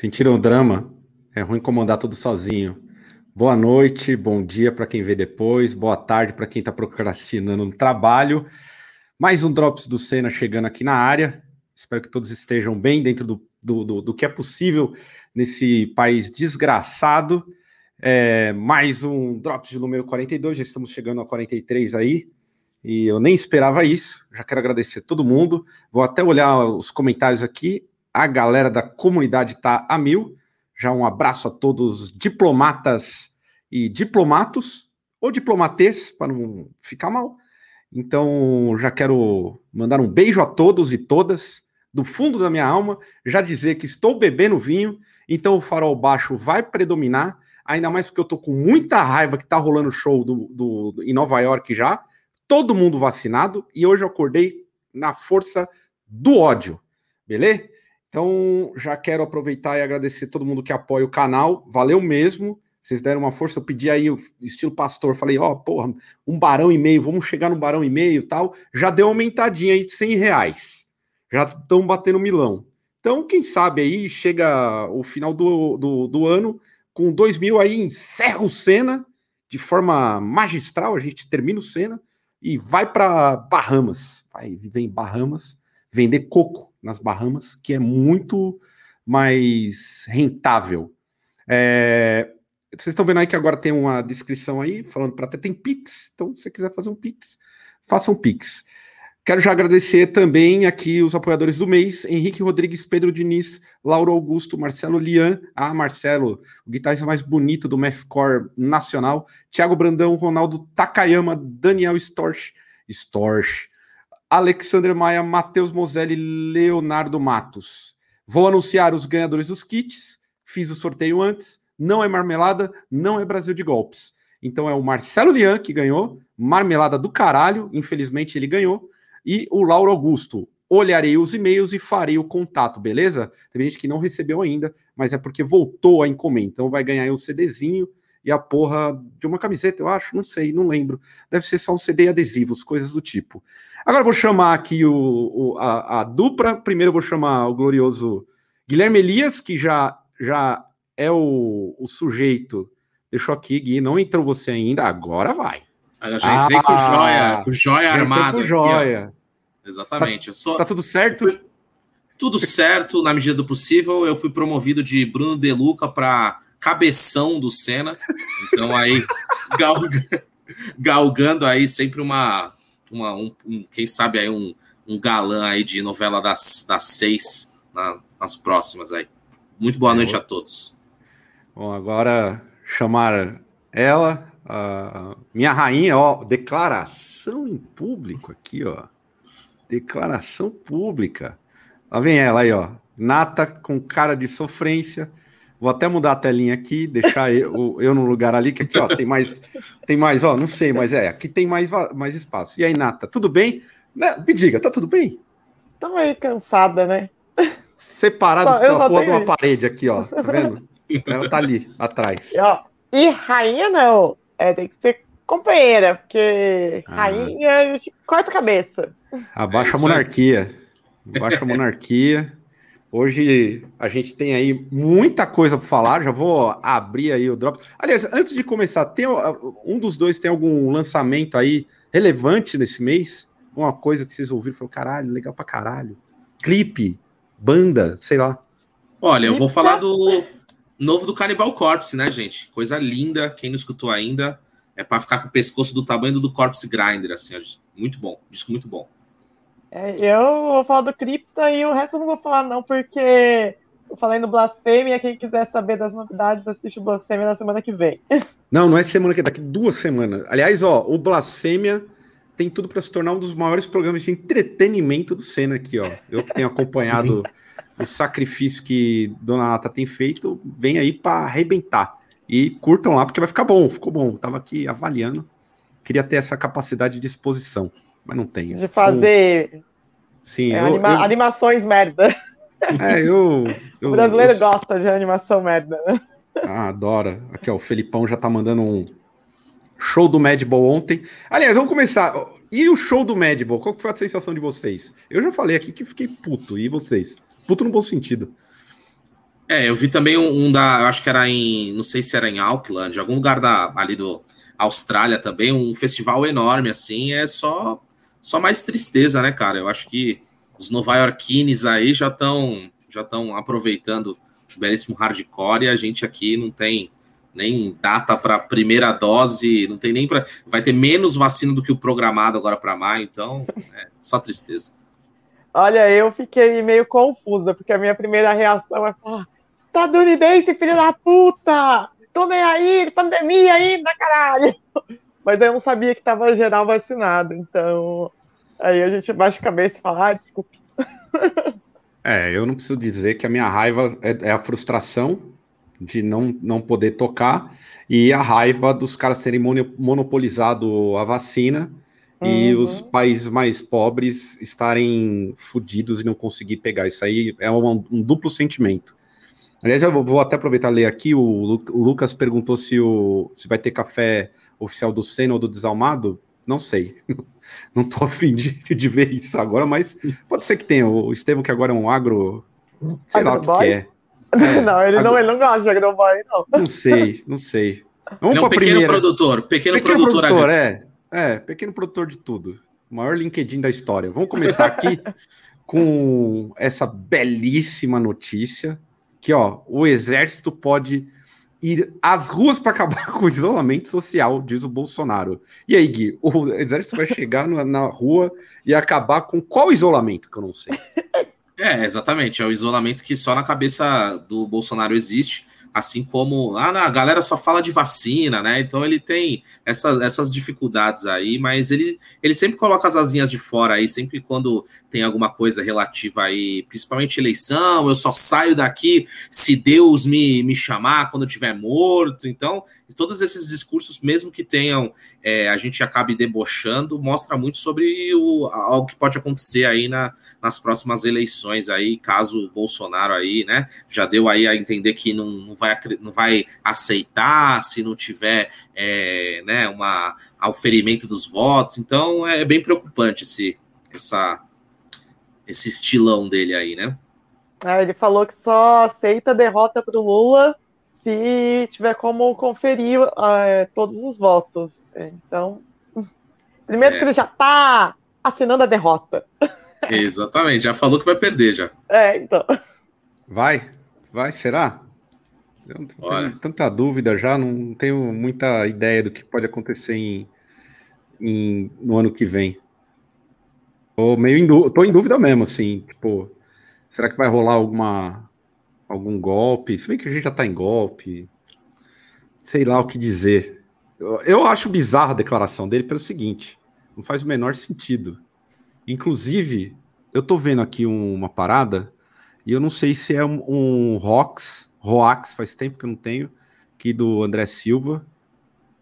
Sentiram o drama? É ruim comandar tudo sozinho. Boa noite, bom dia para quem vê depois, boa tarde para quem está procrastinando no trabalho. Mais um Drops do Senna chegando aqui na área. Espero que todos estejam bem dentro do, do, do, do que é possível nesse país desgraçado. É, mais um Drops de número 42, já estamos chegando a 43 aí. E eu nem esperava isso. Já quero agradecer a todo mundo. Vou até olhar os comentários aqui a galera da comunidade está a mil. Já um abraço a todos diplomatas e diplomatos, ou diplomatês, para não ficar mal. Então, já quero mandar um beijo a todos e todas, do fundo da minha alma, já dizer que estou bebendo vinho, então o farol baixo vai predominar, ainda mais porque eu tô com muita raiva que tá rolando show do, do, do, em Nova York já, todo mundo vacinado, e hoje eu acordei na força do ódio, beleza? Então, já quero aproveitar e agradecer todo mundo que apoia o canal. Valeu mesmo. Vocês deram uma força. Eu pedi aí estilo pastor. Falei, ó, oh, porra, um barão e meio, vamos chegar no barão e meio tal. Já deu aumentadinha aí de 100 reais. Já estão batendo milão. Então, quem sabe aí chega o final do, do, do ano com 2 mil aí, encerra o Senna de forma magistral. A gente termina o Senna e vai para Bahamas. Vai viver em Bahamas, vender coco nas Bahamas, que é muito mais rentável. É, vocês estão vendo aí que agora tem uma descrição aí falando para até tem Pix. Então, se você quiser fazer um Pix, faça um Pix. Quero já agradecer também aqui os apoiadores do mês: Henrique Rodrigues, Pedro Diniz, Lauro Augusto, Marcelo Lian, ah, Marcelo, o guitarrista mais bonito do Mathcore Nacional, Thiago Brandão, Ronaldo Takayama, Daniel Storch, Storch, Alexander Maia, Matheus Moselli, Leonardo Matos. Vou anunciar os ganhadores dos kits. Fiz o sorteio antes. Não é marmelada, não é Brasil de golpes. Então é o Marcelo Lian que ganhou, marmelada do caralho, infelizmente ele ganhou, e o Lauro Augusto. Olharei os e-mails e farei o contato, beleza? Tem gente que não recebeu ainda, mas é porque voltou a encomenda. Então vai ganhar aí um CDzinho e a porra de uma camiseta, eu acho, não sei, não lembro. Deve ser só um CD e adesivos, coisas do tipo. Agora vou chamar aqui o, o a, a, dupla. Primeiro vou chamar o glorioso Guilherme Elias, que já, já é o, o sujeito. Deixa eu aqui, Gui, não entrou você ainda, agora vai. Eu já entrei ah, com joia, com joia armada. Com joia. Aqui, Exatamente. Tá, tá tudo certo? Fui, tudo certo, na medida do possível. Eu fui promovido de Bruno De Luca para cabeção do Senna. Então aí, galgando, galgando aí sempre uma, uma um, um, quem sabe aí um, um galã aí de novela das, das seis na, nas próximas aí. Muito boa noite a todos. Bom, agora chamar ela, a minha rainha, ó, declaração em público aqui, ó. Declaração pública. Lá vem ela aí, ó. Nata com cara de sofrência, Vou até mudar a telinha aqui, deixar eu, eu no lugar ali, que aqui, ó, tem mais, tem mais, ó, não sei, mas é, aqui tem mais, mais espaço. E aí, Nata, tudo bem? Né, me diga, tá tudo bem? Tô meio cansada, né? Separados só, pela porra de uma parede aqui, ó, tá vendo? Ela tá ali, atrás. E, ó, e rainha não, é, tem que ser companheira, porque ah. rainha corta a cabeça. Abaixa a monarquia. Abaixa a monarquia. Hoje a gente tem aí muita coisa para falar. Já vou abrir aí o drop. Aliás, antes de começar, tem um dos dois tem algum lançamento aí relevante nesse mês? Uma coisa que vocês ouviram, falou caralho, legal pra caralho. Clipe, banda, sei lá. Olha, eu vou falar do novo do Cannibal Corpse, né, gente? Coisa linda. Quem não escutou ainda, é para ficar com o pescoço do tamanho do Corpse Grinder, assim, muito bom, disco muito bom. É, eu vou falar do Cripta e o resto eu não vou falar, não, porque eu falei no Blasfêmia. Quem quiser saber das novidades, assiste o Blasfêmia na semana que vem. Não, não é semana que daqui duas semanas. Aliás, ó, o Blasfêmia tem tudo para se tornar um dos maiores programas de entretenimento do Senna aqui, ó. Eu que tenho acompanhado o sacrifício que Dona Nata tem feito, vem aí para arrebentar. E curtam lá, porque vai ficar bom, ficou bom. Tava aqui avaliando. Queria ter essa capacidade de exposição, mas não tenho. De fazer Sou... Sim, é, eu, anima... eu... animações merda. É, eu. eu o brasileiro eu... gosta de animação merda, né? Ah, adora. Aqui, ó, o Felipão já tá mandando um show do Madball ontem. Aliás, vamos começar. E o show do Madball? Qual foi a sensação de vocês? Eu já falei aqui que fiquei puto. E vocês? Puto no bom sentido. É, eu vi também um, um da. Eu acho que era em. Não sei se era em Auckland, algum lugar da, ali do Austrália também. Um festival enorme, assim. É só, só mais tristeza, né, cara? Eu acho que os nova-iorquines aí já estão já estão aproveitando o belíssimo hardcore e a gente aqui não tem nem data para primeira dose, não tem nem para. Vai ter menos vacina do que o programado agora para maio, então é só tristeza. Olha, eu fiquei meio confusa, porque a minha primeira reação é falar: estadunidense, filho da puta! Tô nem aí, pandemia ainda, caralho! Mas eu não sabia que tava geral vacinado, então. Aí a gente baixa a cabeça e fala: ah, desculpe. É, eu não preciso dizer que a minha raiva é, é a frustração de não, não poder tocar e a raiva dos caras terem monopolizado a vacina uhum. e os países mais pobres estarem fodidos e não conseguir pegar. Isso aí é um, um duplo sentimento. Aliás, eu vou até aproveitar e ler aqui. O, o Lucas perguntou se, o, se vai ter café oficial do Senna ou do Desalmado. Não sei. Não estou afim de, de ver isso agora, mas pode ser que tenha. O Estevam, que agora é um agro. Sei agro lá o que, que é. É, não, ele não, ele não gosta de agroboy, não. Não sei, não sei. Vamos é um pequeno primeira. produtor, pequeno, pequeno produtor, produtor é. É, pequeno produtor de tudo. O maior LinkedIn da história. Vamos começar aqui com essa belíssima notícia que, ó, o exército pode ir às ruas para acabar com o isolamento social, diz o Bolsonaro. E aí, Gui, o exército vai chegar na, na rua e acabar com qual isolamento que eu não sei? É, exatamente. É o isolamento que só na cabeça do Bolsonaro existe. Assim como ah, a galera só fala de vacina, né? Então ele tem essa, essas dificuldades aí, mas ele, ele sempre coloca as asinhas de fora aí, sempre quando tem alguma coisa relativa aí, principalmente eleição, eu só saio daqui se Deus me, me chamar quando eu estiver morto. Então, todos esses discursos, mesmo que tenham, é, a gente acabe debochando, mostra muito sobre o, algo que pode acontecer aí na, nas próximas eleições aí, caso o Bolsonaro aí, né, já deu aí a entender que não, não, vai, não vai aceitar se não tiver, é, né, uma auferimento dos votos, então é bem preocupante esse, essa, esse estilão dele aí, né. Ah, ele falou que só aceita derrota para o Lula se tiver como conferir uh, todos os votos. Então, primeiro é. que ele já está assinando a derrota. Exatamente, já falou que vai perder já. É, então. Vai? Vai, será? Eu não tenho tanta dúvida já, não tenho muita ideia do que pode acontecer em, em no ano que vem. Tô meio em, tô em dúvida mesmo, assim, tipo, será que vai rolar alguma algum golpe? Se bem que a gente já tá em golpe, sei lá o que dizer. Eu, eu acho bizarra a declaração dele pelo seguinte, não faz o menor sentido. Inclusive, eu tô vendo aqui um, uma parada e eu não sei se é um, um Rox, Roax, faz tempo que eu não tenho, aqui do André Silva.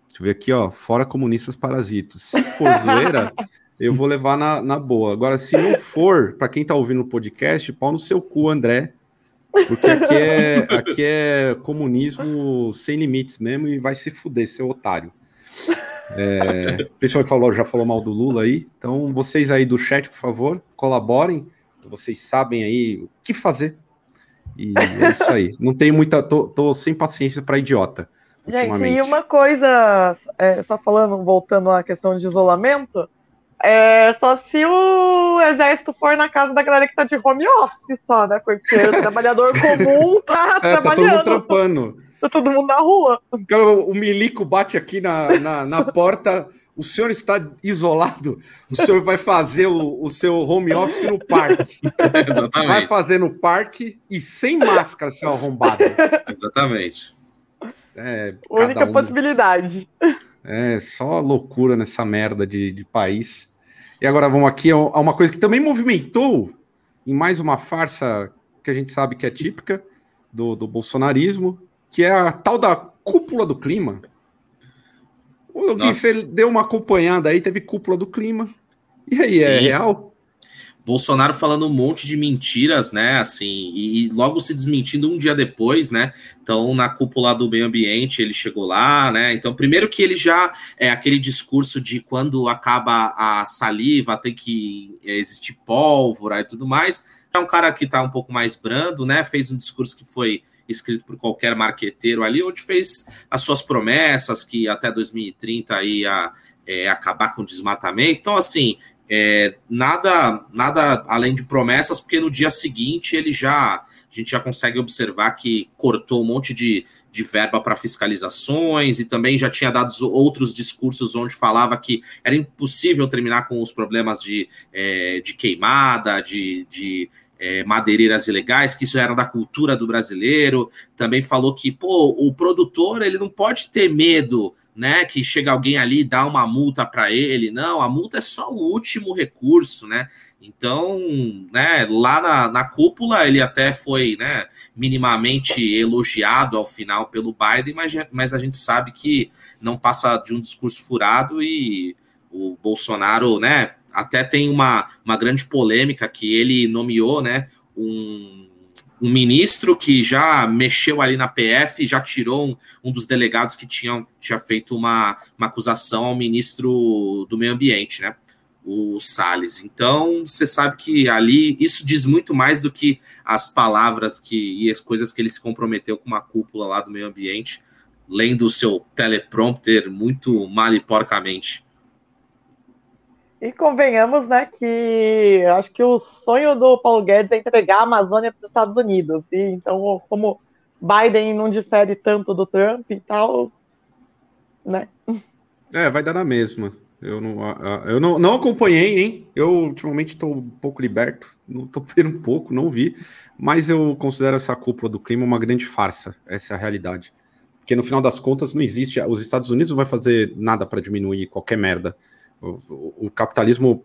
Deixa eu ver aqui, ó, fora comunistas parasitos. Se for zoeira, eu vou levar na, na boa. Agora, se não for, para quem tá ouvindo o podcast, pau no seu cu, André. Porque aqui é, aqui é comunismo sem limites mesmo e vai se fuder, seu otário. É, o pessoal falou, já falou mal do Lula aí. Então, vocês aí do chat, por favor, colaborem. Vocês sabem aí o que fazer. E é isso aí. Não tenho muita. Tô, tô sem paciência para idiota. Gente, e uma coisa, é, só falando, voltando à questão de isolamento, é só se o exército for na casa da galera que tá de home office só, né? Porque o trabalhador comum tá é, trabalhando. Tá todo mundo trampando. Tá todo mundo na rua. O milico bate aqui na, na, na porta. O senhor está isolado. O senhor vai fazer o, o seu home office no parque. Exatamente. Vai fazer no parque e sem máscara, seu arrombado. Exatamente. É, Única um... possibilidade. É só loucura nessa merda de, de país. E agora vamos aqui a uma coisa que também movimentou em mais uma farsa que a gente sabe que é típica do, do bolsonarismo, que é a tal da cúpula do clima. O Gui, você deu uma acompanhada aí, teve cúpula do clima. E aí, é Sim. é real? Bolsonaro falando um monte de mentiras, né? Assim, e, logo se desmentindo um dia depois, né? Então, na cúpula do meio ambiente, ele chegou lá, né? Então, primeiro que ele já é aquele discurso de quando acaba a saliva, tem que existir pólvora e tudo mais. É um cara que tá um pouco mais brando, né? Fez um discurso que foi escrito por qualquer marqueteiro ali, onde fez as suas promessas que até 2030 ia é, acabar com o desmatamento. Então, assim, é, nada, nada além de promessas, porque no dia seguinte ele já a gente já consegue observar que cortou um monte de, de verba para fiscalizações e também já tinha dado outros discursos onde falava que era impossível terminar com os problemas de, é, de queimada, de, de é, madeireiras ilegais, que isso era da cultura do brasileiro. Também falou que, pô, o produtor ele não pode ter medo, né? Que chega alguém ali e dá uma multa para ele. Não, a multa é só o último recurso, né? Então, né, lá na, na cúpula ele até foi né, minimamente elogiado ao final pelo Biden, mas, mas a gente sabe que não passa de um discurso furado e o Bolsonaro, né, até tem uma, uma grande polêmica que ele nomeou, né, um, um ministro que já mexeu ali na PF, já tirou um, um dos delegados que tinham, tinha feito uma, uma acusação ao ministro do Meio Ambiente, né, o Salles. Então, você sabe que ali isso diz muito mais do que as palavras que e as coisas que ele se comprometeu com uma cúpula lá do meio ambiente, lendo o seu teleprompter muito mal e porcamente. E convenhamos, né, que acho que o sonho do Paulo Guedes é entregar a Amazônia para os Estados Unidos. E então, como Biden não difere tanto do Trump e tal, né? É, vai dar na mesma. Eu não, eu não, não acompanhei, hein? Eu ultimamente estou um pouco liberto, não estou vendo um pouco, não vi, mas eu considero essa cúpula do clima uma grande farsa. Essa é a realidade. Porque no final das contas não existe. Os Estados Unidos não vai fazer nada para diminuir qualquer merda. O, o, capitalismo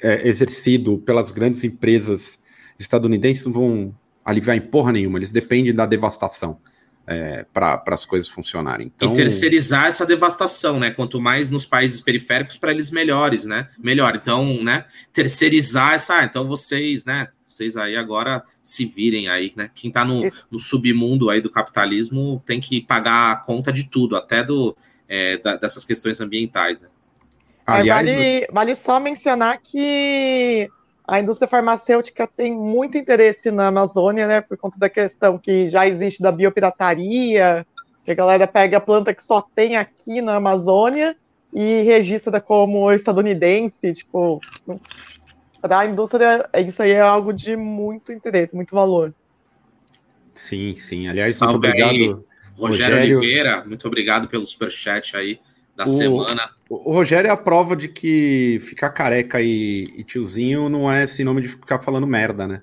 é, exercido pelas grandes empresas estadunidenses não vão aliviar em porra nenhuma, eles dependem da devastação é, para as coisas funcionarem. Então... E terceirizar essa devastação, né? Quanto mais nos países periféricos, para eles melhores, né? Melhor. Então, né? Terceirizar essa. Ah, então vocês, né? Vocês aí agora se virem aí, né? Quem está no, no submundo aí do capitalismo tem que pagar a conta de tudo, até do, é, da, dessas questões ambientais, né? É, Aliás, vale, vale só mencionar que a indústria farmacêutica tem muito interesse na Amazônia, né, por conta da questão que já existe da biopirataria, que a galera pega a planta que só tem aqui na Amazônia e registra como estadunidense, tipo, para a indústria, isso aí é algo de muito interesse, muito valor. Sim, sim. Aliás, Salve muito obrigado, aí, Rogério, Rogério Oliveira, muito obrigado pelo superchat aí da o, semana. O Rogério é a prova de que ficar careca e, e tiozinho não é sinônimo de ficar falando merda, né?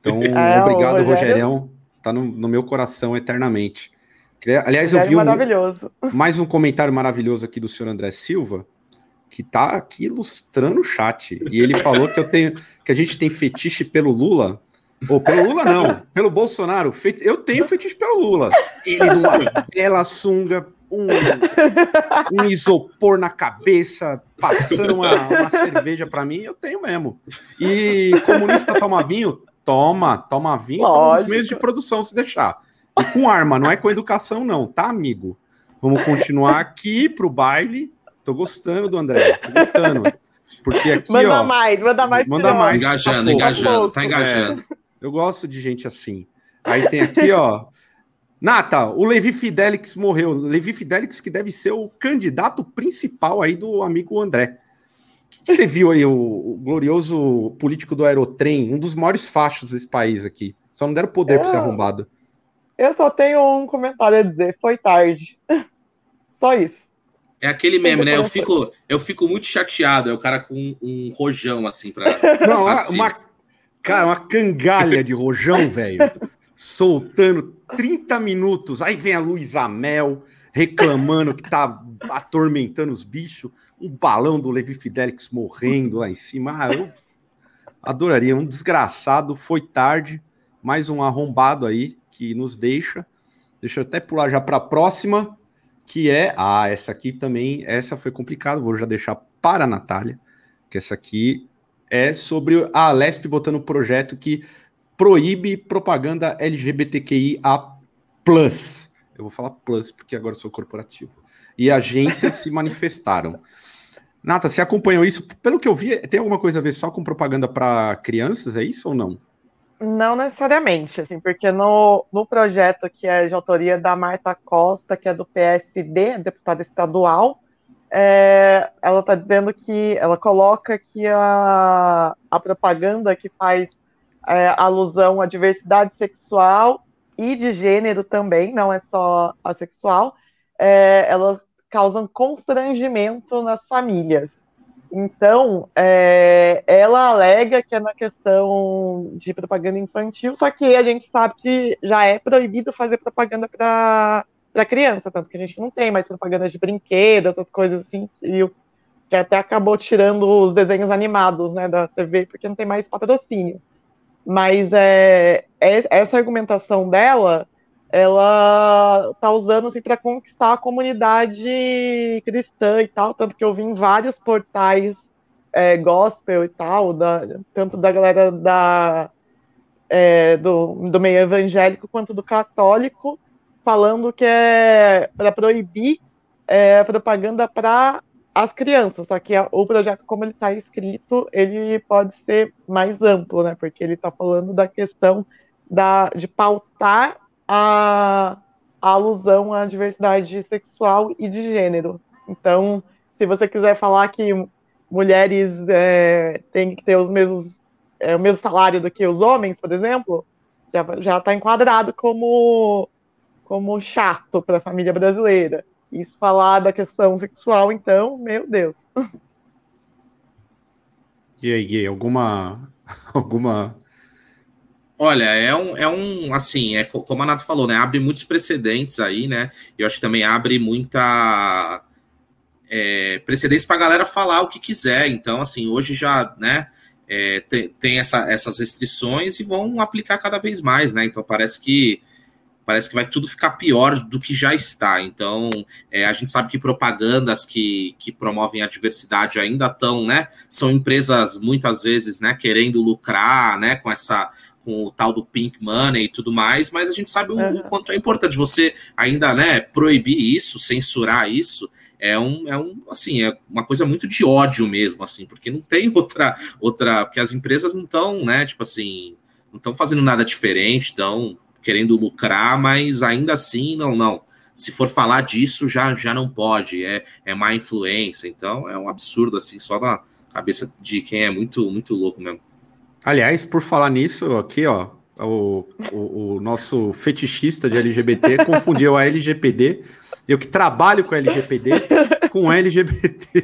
Então, é, obrigado, Rogério... Rogerião. Tá no, no, meu coração eternamente. Aliás, eu vi um, mais um comentário maravilhoso aqui do senhor André Silva, que tá aqui ilustrando o chat. E ele falou que eu tenho que a gente tem fetiche pelo Lula. Ou pelo Lula, não, pelo Bolsonaro. Eu tenho fetiche pelo Lula. Ele numa bela sunga, um, um isopor na cabeça, passando uma, uma cerveja para mim, eu tenho mesmo. E comunista toma vinho? Toma, toma vinho, toma os meios de produção se deixar. E com arma, não é com educação, não, tá, amigo? Vamos continuar aqui pro baile. Tô gostando do André, tô gostando. Porque aqui, manda ó, mais, manda mais. Manda mais. Engajando, tá engajando, tá engajando. É, eu gosto de gente assim. Aí tem aqui, ó, Nata, o Levi Fidelix morreu. Levi Fidelix que deve ser o candidato principal aí do amigo André. O que você viu aí, o, o, glorioso político do Aerotrem, um dos maiores fachos desse país aqui? Só não deram poder eu, para ser arrombado. Eu só tenho um comentário a dizer, foi tarde. Só isso. É aquele meme, né? Eu fico, eu fico muito chateado. É o cara com um, um rojão assim para. Não, assim. uma, cara, uma cangalha de rojão, velho soltando 30 minutos. Aí vem a Luísa Mel, reclamando que tá atormentando os bichos, um balão do Levi Fidelix morrendo lá em cima. Ah, eu adoraria. Um desgraçado, foi tarde, mais um arrombado aí que nos deixa. Deixa eu até pular já para a próxima, que é. Ah, essa aqui também. Essa foi complicada, vou já deixar para a Natália, que essa aqui é sobre a Lesp votando um projeto que proíbe propaganda LGBTQIA. Eu vou falar plus porque agora sou corporativo. E agências se manifestaram. Nata, você acompanhou isso? Pelo que eu vi, tem alguma coisa a ver só com propaganda para crianças? É isso ou não? Não necessariamente, assim, porque no, no projeto que é de autoria da Marta Costa, que é do PSD, deputada estadual, é, ela está dizendo que ela coloca que a, a propaganda que faz é, alusão à diversidade sexual e de gênero também, não é só a sexual, é, elas causam constrangimento nas famílias. Então, é, ela alega que é na questão de propaganda infantil, só que a gente sabe que já é proibido fazer propaganda para criança, tanto que a gente não tem mais propaganda de brinquedo, essas coisas assim, e que até acabou tirando os desenhos animados né, da TV, porque não tem mais patrocínio. Mas é, é essa argumentação dela, ela tá usando assim para conquistar a comunidade cristã e tal, tanto que eu vi em vários portais é, gospel e tal, da, tanto da galera da, é, do, do meio evangélico quanto do católico, falando que é para proibir é, propaganda para as crianças, só que a, o projeto, como ele está escrito, ele pode ser mais amplo, né? Porque ele está falando da questão da, de pautar a, a alusão à diversidade sexual e de gênero. Então, se você quiser falar que mulheres é, têm que ter os mesmos, é, o mesmo salário do que os homens, por exemplo, já está enquadrado como, como chato para a família brasileira. E se falar da questão sexual, então, meu Deus. E aí, Gui, alguma. alguma. Olha, é um, é um, assim, é como a Nata falou, né? Abre muitos precedentes aí, né? Eu acho que também abre muita é, precedentes para a galera falar o que quiser. Então, assim, hoje já, né? É, tem, tem essa, essas restrições e vão aplicar cada vez mais, né? Então parece que parece que vai tudo ficar pior do que já está. Então, é, a gente sabe que propagandas que, que promovem a diversidade ainda estão, né? São empresas muitas vezes, né, querendo lucrar, né, com essa com o tal do pink money e tudo mais, mas a gente sabe o, o quanto é importante você ainda, né, proibir isso, censurar isso. É um, é um, assim, é uma coisa muito de ódio mesmo, assim, porque não tem outra, outra, porque as empresas não estão, né, tipo assim, não estão fazendo nada diferente, estão querendo lucrar, mas ainda assim, não, não. Se for falar disso, já, já não pode, é, é má influência. Então é um absurdo, assim, só na cabeça de quem é muito, muito louco mesmo. Aliás, por falar nisso, aqui, ó, o, o, o nosso fetichista de LGBT confundiu a LGPD, eu que trabalho com LGPD, com LGBT.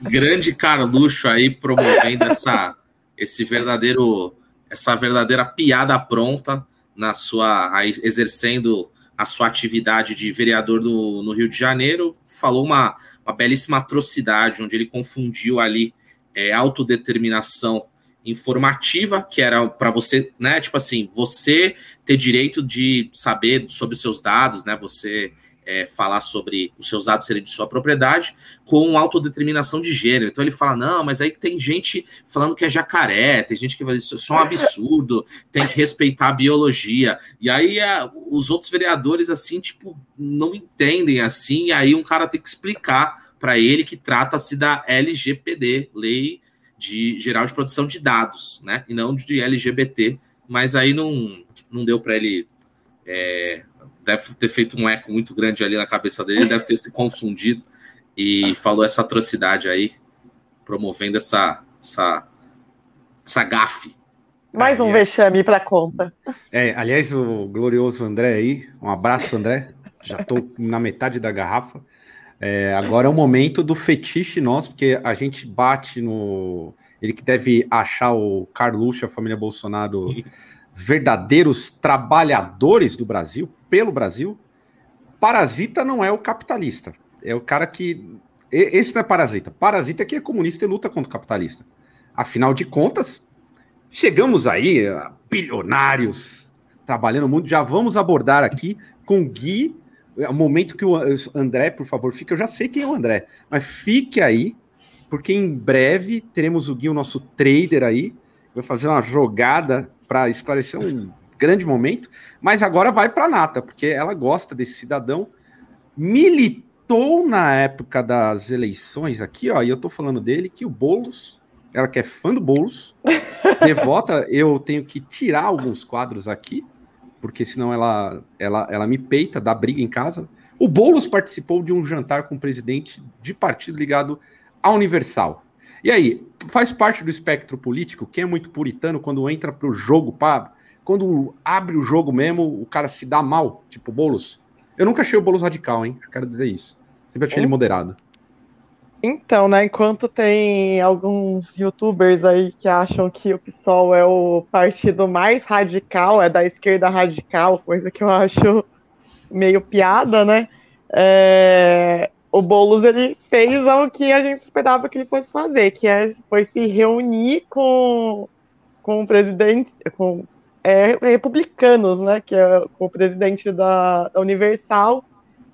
Grande Carluxo aí promovendo essa, esse verdadeiro, essa verdadeira piada pronta na sua exercendo a sua atividade de vereador no, no Rio de Janeiro, falou uma, uma belíssima atrocidade, onde ele confundiu ali é, autodeterminação informativa, que era para você, né, tipo assim, você ter direito de saber sobre os seus dados, né, você é, falar sobre os seus dados serem de sua propriedade com autodeterminação de gênero. Então ele fala: não, mas aí tem gente falando que é jacaré, tem gente que vai isso é um absurdo, tem que respeitar a biologia. E aí a, os outros vereadores, assim, tipo, não entendem assim, e aí um cara tem que explicar para ele que trata-se da LGPD, Lei de Geral de Proteção de Dados, né? E não de LGBT. Mas aí não, não deu para ele é, deve ter feito um eco muito grande ali na cabeça dele, ele deve ter se confundido e falou essa atrocidade aí, promovendo essa, essa, essa gafe. Mais um é, vexame para conta. É, aliás, o glorioso André aí, um abraço, André. Já estou na metade da garrafa. É, agora é o momento do fetiche nosso, porque a gente bate no. Ele que deve achar o Carluxo, a família Bolsonaro, verdadeiros trabalhadores do Brasil, pelo Brasil. parasita não é o capitalista. É o cara que. Esse não é parasita. Parasita é que é comunista e luta contra o capitalista. Afinal de contas, chegamos aí, bilionários, trabalhando muito. Já vamos abordar aqui com Gui. É o momento que o André, por favor, fique. Eu já sei quem é o André, mas fique aí, porque em breve teremos o Gui, o nosso trader aí. Vai fazer uma jogada para esclarecer um grande momento. Mas agora vai para a Nata, porque ela gosta desse cidadão. Militou na época das eleições aqui, ó, e eu tô falando dele que o Bolos ela que é fã do Boulos, devota, eu tenho que tirar alguns quadros aqui, porque senão ela, ela, ela me peita, dá briga em casa. O Boulos participou de um jantar com o presidente de partido ligado à Universal. E aí, faz parte do espectro político, quem é muito puritano, quando entra para o jogo, pá, quando abre o jogo mesmo, o cara se dá mal, tipo Boulos. Eu nunca achei o Boulos radical, hein? Quero dizer isso. Sempre achei ele moderado. Então, né, enquanto tem alguns youtubers aí que acham que o PSOL é o partido mais radical, é da esquerda radical, coisa que eu acho meio piada, né? É, o Boulos ele fez o que a gente esperava que ele fosse fazer, que é, foi se reunir com, com o presidente, com é, republicanos, né? Que é o presidente da, da Universal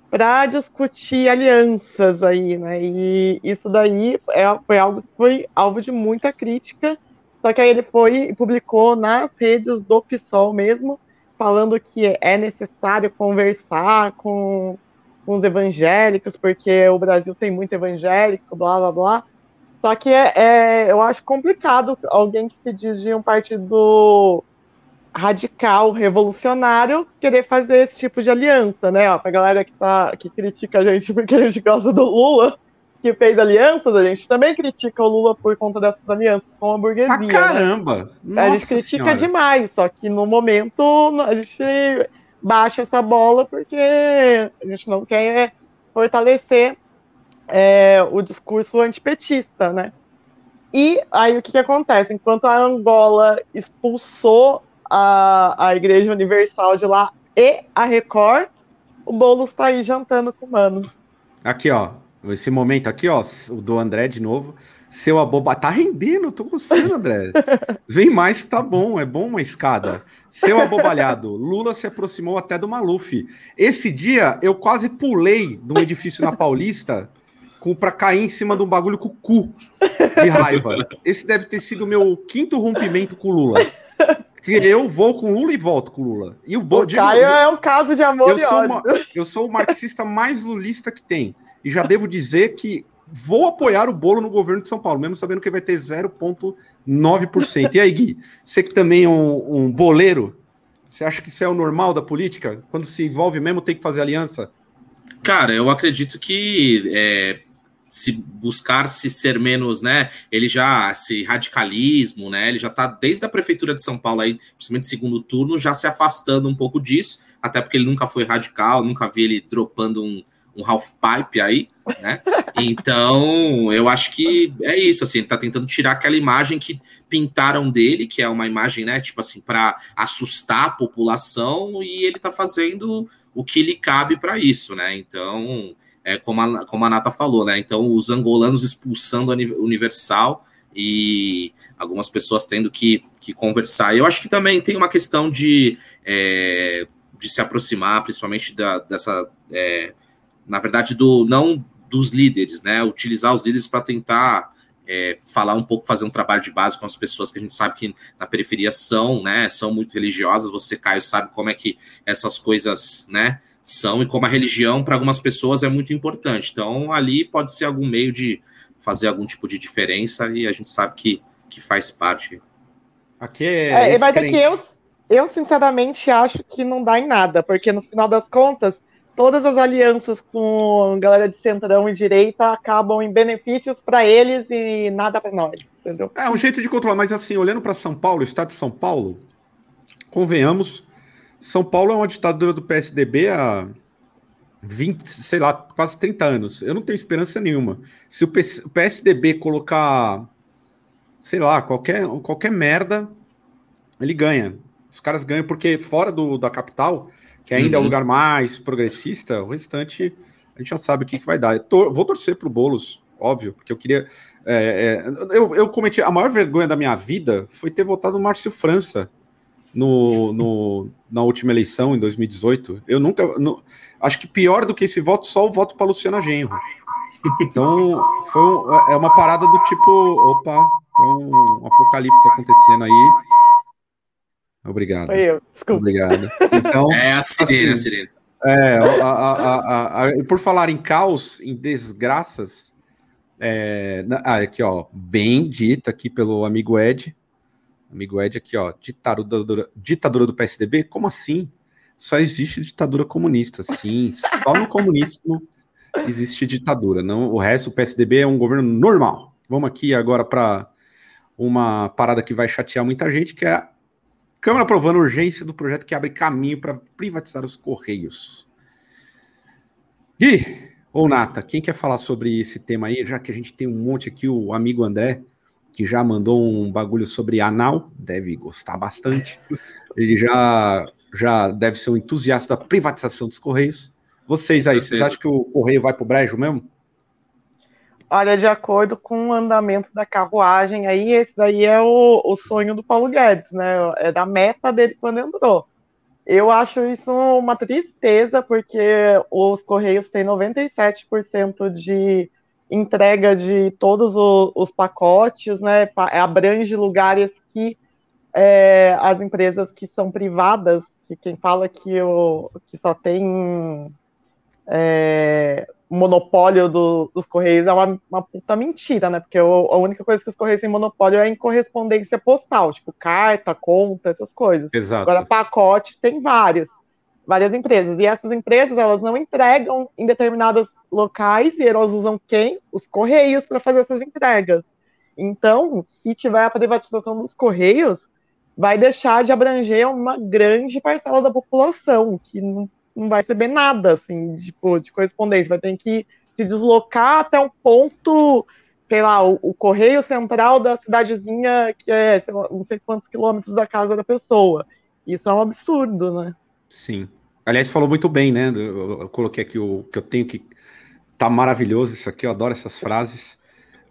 para discutir alianças aí, né? E isso daí é, foi algo foi alvo de muita crítica. Só que aí ele foi e publicou nas redes do PSOL mesmo, falando que é necessário conversar com, com os evangélicos, porque o Brasil tem muito evangélico, blá blá blá. Só que é, é eu acho complicado alguém que se diz de um partido radical, revolucionário, querer fazer esse tipo de aliança, né? Ó, pra galera que, tá, que critica a gente porque a gente gosta do Lula, que fez alianças, a gente também critica o Lula por conta dessas alianças com a burguesia. Ah, caramba! Né? a gente critica senhora. demais, só que no momento a gente baixa essa bola porque a gente não quer fortalecer é, o discurso antipetista, né? E aí o que, que acontece? Enquanto a Angola expulsou a, a Igreja Universal de lá e a Record, o Boulos tá aí jantando com o mano. Aqui, ó. Esse momento aqui, ó, o do André de novo. Seu aboba. Tá rendendo, tô gostando, André. Vem mais que tá bom, é bom uma escada. Seu abobalhado. Lula se aproximou até do Maluf. Esse dia eu quase pulei de um edifício na Paulista com, pra cair em cima de um bagulho com o cu de raiva. Esse deve ter sido o meu quinto rompimento com o Lula que eu vou com Lula e volto com Lula. E o, o Caio é um caso de amor eu e sou uma, eu sou o marxista mais lulista que tem. E já devo dizer que vou apoiar o bolo no governo de São Paulo, mesmo sabendo que vai ter 0,9%. E aí, Gui, você que também é um, um boleiro, você acha que isso é o normal da política? Quando se envolve mesmo, tem que fazer aliança? Cara, eu acredito que é, se buscar se ser menos, né? Ele já esse radicalismo, né? Ele já está desde a prefeitura de São Paulo aí, principalmente segundo turno, já se afastando um pouco disso, até porque ele nunca foi radical, nunca vi ele dropando um, um half pipe aí, né? Então, eu acho que é isso, assim, ele tá tentando tirar aquela imagem que pintaram dele, que é uma imagem, né, tipo assim, para assustar a população, e ele tá fazendo o que lhe cabe para isso, né? Então, é, como, a, como a Nata falou, né? Então, os angolanos expulsando a Universal e algumas pessoas tendo que, que conversar. Eu acho que também tem uma questão de, é, de se aproximar, principalmente da, dessa, é, na verdade, do não dos líderes, né? Utilizar os líderes para tentar é, falar um pouco, fazer um trabalho de base com as pessoas que a gente sabe que na periferia são, né? São muito religiosas. Você, Caio, sabe como é que essas coisas, né? são e como a religião para algumas pessoas é muito importante. Então, ali pode ser algum meio de fazer algum tipo de diferença e a gente sabe que, que faz parte. Aqui é. é mas é que eu, eu, sinceramente, acho que não dá em nada, porque no final das contas, todas as alianças com galera de centrão e direita acabam em benefícios para eles e nada para nós, entendeu? É um jeito de controlar, mas assim, olhando para São Paulo, o estado de São Paulo, convenhamos são Paulo é uma ditadura do PSDB há 20, sei lá, quase 30 anos. Eu não tenho esperança nenhuma. Se o PSDB colocar, sei lá, qualquer, qualquer merda, ele ganha. Os caras ganham porque fora do, da capital, que ainda uhum. é o uhum. lugar mais progressista, o restante a gente já sabe o que, que vai dar. Tor vou torcer para o Boulos, óbvio, porque eu queria. É, é, eu, eu cometi. A maior vergonha da minha vida foi ter votado no Márcio França no, no, na última eleição, em 2018. Eu nunca. No, acho que pior do que esse voto, só o voto para Luciana Genro. Então, foi um, é uma parada do tipo: opa, um apocalipse acontecendo aí. Obrigado. Eu, desculpa. Obrigado. Então, é a sirene, assim, a sirene. É, a, a, a, por falar em caos, em desgraças, é, ah, aqui, ó, bem dita aqui pelo amigo Ed. Amigo Ed aqui, ó, ditadura, ditadura do PSDB? Como assim? Só existe ditadura comunista. Sim, só no comunismo existe ditadura. Não, o resto, o PSDB é um governo normal. Vamos aqui agora para uma parada que vai chatear muita gente, que é Câmara aprovando a urgência do projeto que abre caminho para privatizar os Correios. Gui ou Nata, quem quer falar sobre esse tema aí, já que a gente tem um monte aqui, o amigo André, que já mandou um bagulho sobre anal, deve gostar bastante. Ele já, já deve ser um entusiasta da privatização dos Correios. Vocês aí, vocês acham que o Correio vai para o brejo mesmo? Olha, de acordo com o andamento da carruagem, aí esse daí é o, o sonho do Paulo Guedes, né? É da meta dele quando entrou. Eu acho isso uma tristeza, porque os Correios têm 97% de entrega de todos os, os, pacotes, né? Abrange lugares que é, as empresas que são privadas, que quem fala que, o, que só tem é, monopólio do, dos Correios é uma, uma puta mentira, né? Porque a única coisa que os Correios têm monopólio é em correspondência postal, tipo carta, conta, essas coisas. Exato. Agora, pacote tem várias, várias empresas. E essas empresas, elas não entregam em determinados locais e elas usam quem? Os Correios para fazer essas entregas. Então, se tiver a privatização dos Correios, vai deixar de abranger uma grande parcela da população, que não não vai receber nada, assim, tipo, de correspondência. Vai ter que se deslocar até um ponto, sei lá, o, o correio central da cidadezinha, que é lá, não sei quantos quilômetros da casa da pessoa. Isso é um absurdo, né? Sim. Aliás, falou muito bem, né? Eu, eu coloquei aqui o que eu tenho que. Tá maravilhoso isso aqui, eu adoro essas frases.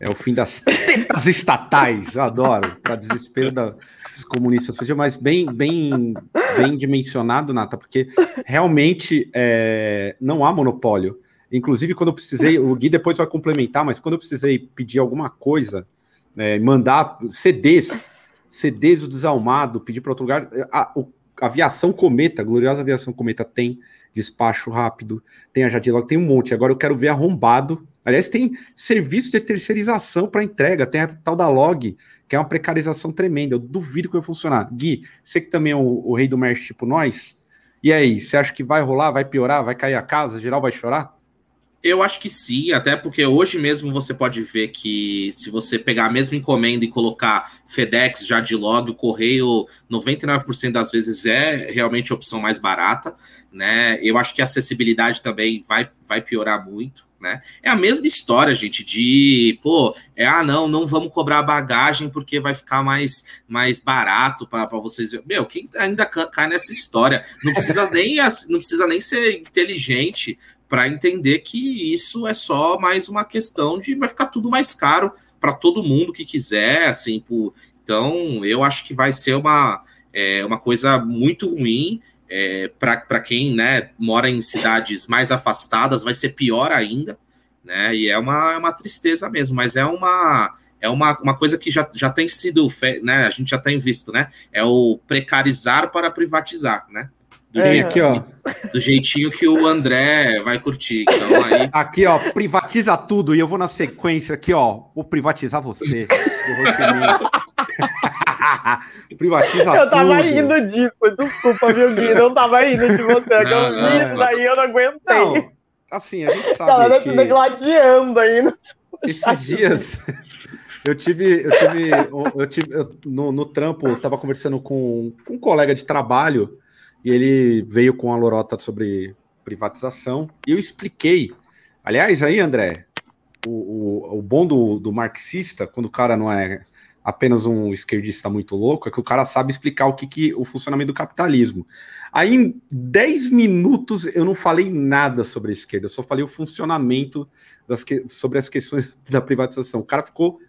É o fim das tetas estatais, eu adoro, para desespero dos comunistas, mas bem, bem, bem dimensionado, Nata, porque realmente é, não há monopólio. Inclusive, quando eu precisei, o Gui depois vai complementar, mas quando eu precisei pedir alguma coisa, é, mandar CDs, CDs do desalmado, pedir para outro lugar, a, a, aviação Cometa, a gloriosa aviação Cometa tem despacho rápido, tem a Jadilog, tem um monte. Agora eu quero ver arrombado Aliás, tem serviço de terceirização para entrega, tem a tal da log, que é uma precarização tremenda. Eu duvido que vai funcionar. Gui, você que também é o, o rei do merch tipo nós, e aí, você acha que vai rolar, vai piorar, vai cair a casa, geral vai chorar? Eu acho que sim, até porque hoje mesmo você pode ver que se você pegar a mesma encomenda e colocar FedEx já de log, o correio 99% das vezes é realmente a opção mais barata, né? Eu acho que a acessibilidade também vai, vai piorar muito né? É a mesma história, gente, de, pô, é, ah, não, não vamos cobrar bagagem porque vai ficar mais, mais barato para vocês. Meu, quem ainda cai nessa história? Não precisa nem, não precisa nem ser inteligente para entender que isso é só mais uma questão de vai ficar tudo mais caro para todo mundo que quiser, assim, por... então eu acho que vai ser uma, é, uma coisa muito ruim é, para quem né, mora em cidades mais afastadas, vai ser pior ainda, né? E é uma, é uma tristeza mesmo, mas é uma é uma, uma coisa que já, já tem sido, né? A gente já tem visto, né? É o precarizar para privatizar, né? Do, é, aqui, ó. do jeitinho que o André vai curtir. Então, aí... Aqui, ó, privatiza tudo. E eu vou na sequência aqui, ó. Vou privatizar você. Privatiza Eu tava tudo. rindo disso, desculpa, viu, Gui? Não tava rindo de você. Não, eu vi isso daí, eu não aguentei. Não, assim, a gente sabe Ela que... gladiando aí. Esses dias... Eu tive, eu tive, eu tive eu, no, no trampo, eu tava conversando com, com um colega de trabalho e ele veio com a lorota sobre privatização e eu expliquei. Aliás, aí, André, o, o, o bom do, do marxista, quando o cara não é apenas um esquerdista muito louco, é que o cara sabe explicar o que, que o funcionamento do capitalismo. Aí, em 10 minutos, eu não falei nada sobre a esquerda, eu só falei o funcionamento das que, sobre as questões da privatização. O cara ficou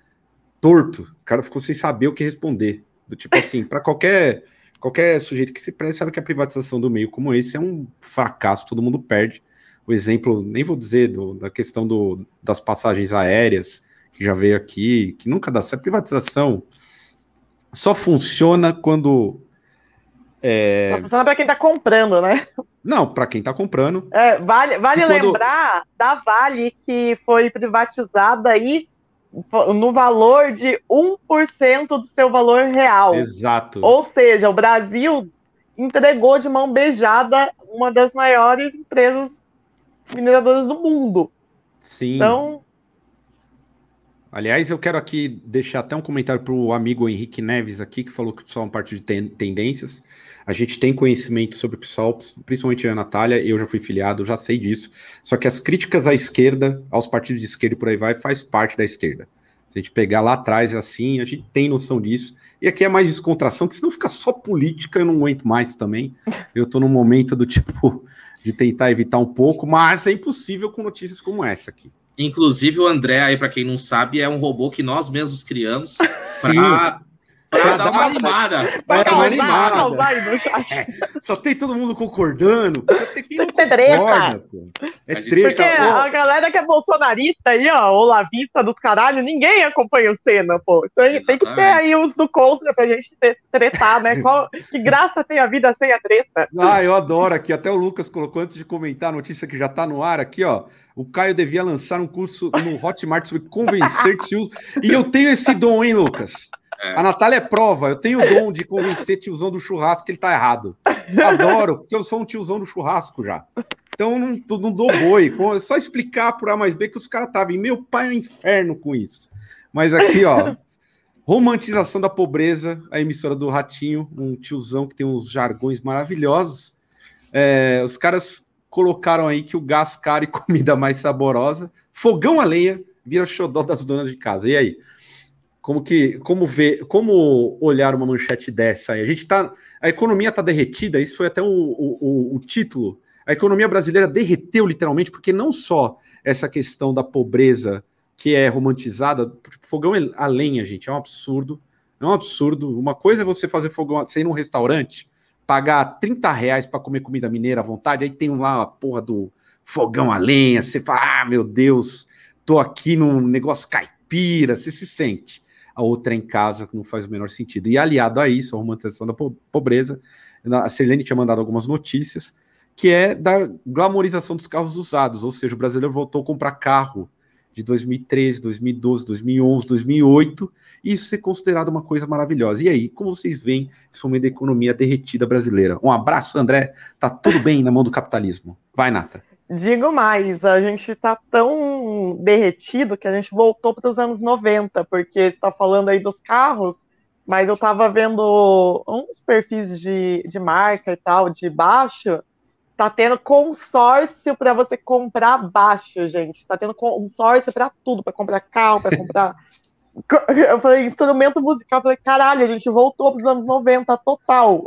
torto, o cara ficou sem saber o que responder. Do tipo assim, para qualquer qualquer sujeito que se preze sabe que a privatização do meio como esse é um fracasso, todo mundo perde. O exemplo, nem vou dizer do, da questão do, das passagens aéreas, que já veio aqui, que nunca dá certo. Privatização só funciona quando. É... Só funciona para quem está comprando, né? Não, para quem está comprando. É, vale vale quando... lembrar da Vale que foi privatizada aí no valor de 1% do seu valor real. Exato. Ou seja, o Brasil entregou de mão beijada uma das maiores empresas mineradoras do mundo. Sim. Então. Aliás, eu quero aqui deixar até um comentário para o amigo Henrique Neves aqui, que falou que o pessoal é uma parte de ten tendências. A gente tem conhecimento sobre o pessoal, principalmente a Natália, eu já fui filiado, já sei disso. Só que as críticas à esquerda, aos partidos de esquerda e por aí vai, faz parte da esquerda. Se a gente pegar lá atrás assim, a gente tem noção disso. E aqui é mais descontração, que senão fica só política, eu não aguento mais também. Eu estou num momento do tipo, de tentar evitar um pouco, mas é impossível com notícias como essa aqui. Inclusive, o André, aí, para quem não sabe, é um robô que nós mesmos criamos para Pra dar uma animada. Pra dar uma animada. É, só tem todo mundo concordando. Só tem quem não concorda, É treta. Porque a galera que é bolsonarista aí, ó, olavista dos caralho, ninguém acompanha o Senna, pô. Então Exatamente. tem que ter aí os do contra pra gente tretar, né? Qual, que graça tem a vida sem a treta? Ah, eu adoro aqui. Até o Lucas colocou antes de comentar a notícia que já tá no ar aqui, ó. O Caio devia lançar um curso no Hotmart sobre convencer tios. E eu tenho esse dom, hein, Lucas? É. A Natália é prova. Eu tenho o dom de convencer tiozão do churrasco que ele tá errado. Adoro, porque eu sou um tiozão do churrasco já. Então não, não dou boi. É só explicar por A mais B que os caras estavam. Meu pai é um inferno com isso. Mas aqui, ó. Romantização da pobreza, a emissora do Ratinho, um tiozão que tem uns jargões maravilhosos. É, os caras colocaram aí que o gás caro e comida mais saborosa, fogão a lenha, vira xodó das donas de casa. E aí? Como que, como ver, como olhar uma manchete dessa aí? A gente tá, a economia está derretida. Isso foi até o, o, o, título. A economia brasileira derreteu literalmente, porque não só essa questão da pobreza que é romantizada, fogão a lenha, gente, é um absurdo. É um absurdo. Uma coisa é você fazer fogão, você ir num restaurante, pagar 30 reais para comer comida mineira à vontade, aí tem lá a porra do fogão a lenha, você fala, ah, meu Deus, tô aqui num negócio caipira, você se sente a outra em casa, que não faz o menor sentido. E aliado a isso, a romantização da pobreza, a Sirlene tinha mandado algumas notícias, que é da glamorização dos carros usados, ou seja, o brasileiro voltou a comprar carro de 2013, 2012, 2011, 2008, e isso é considerado uma coisa maravilhosa. E aí, como vocês veem esse momento da economia derretida brasileira? Um abraço, André. Tá tudo bem na mão do capitalismo. Vai, Nata. Digo mais, a gente está tão derretido que a gente voltou para os anos 90, porque está falando aí dos carros, mas eu estava vendo uns perfis de, de marca e tal, de baixo, tá tendo consórcio para você comprar baixo, gente. Tá tendo consórcio para tudo, para comprar carro, para comprar. eu falei, instrumento musical, eu falei, caralho, a gente voltou para os anos 90 total.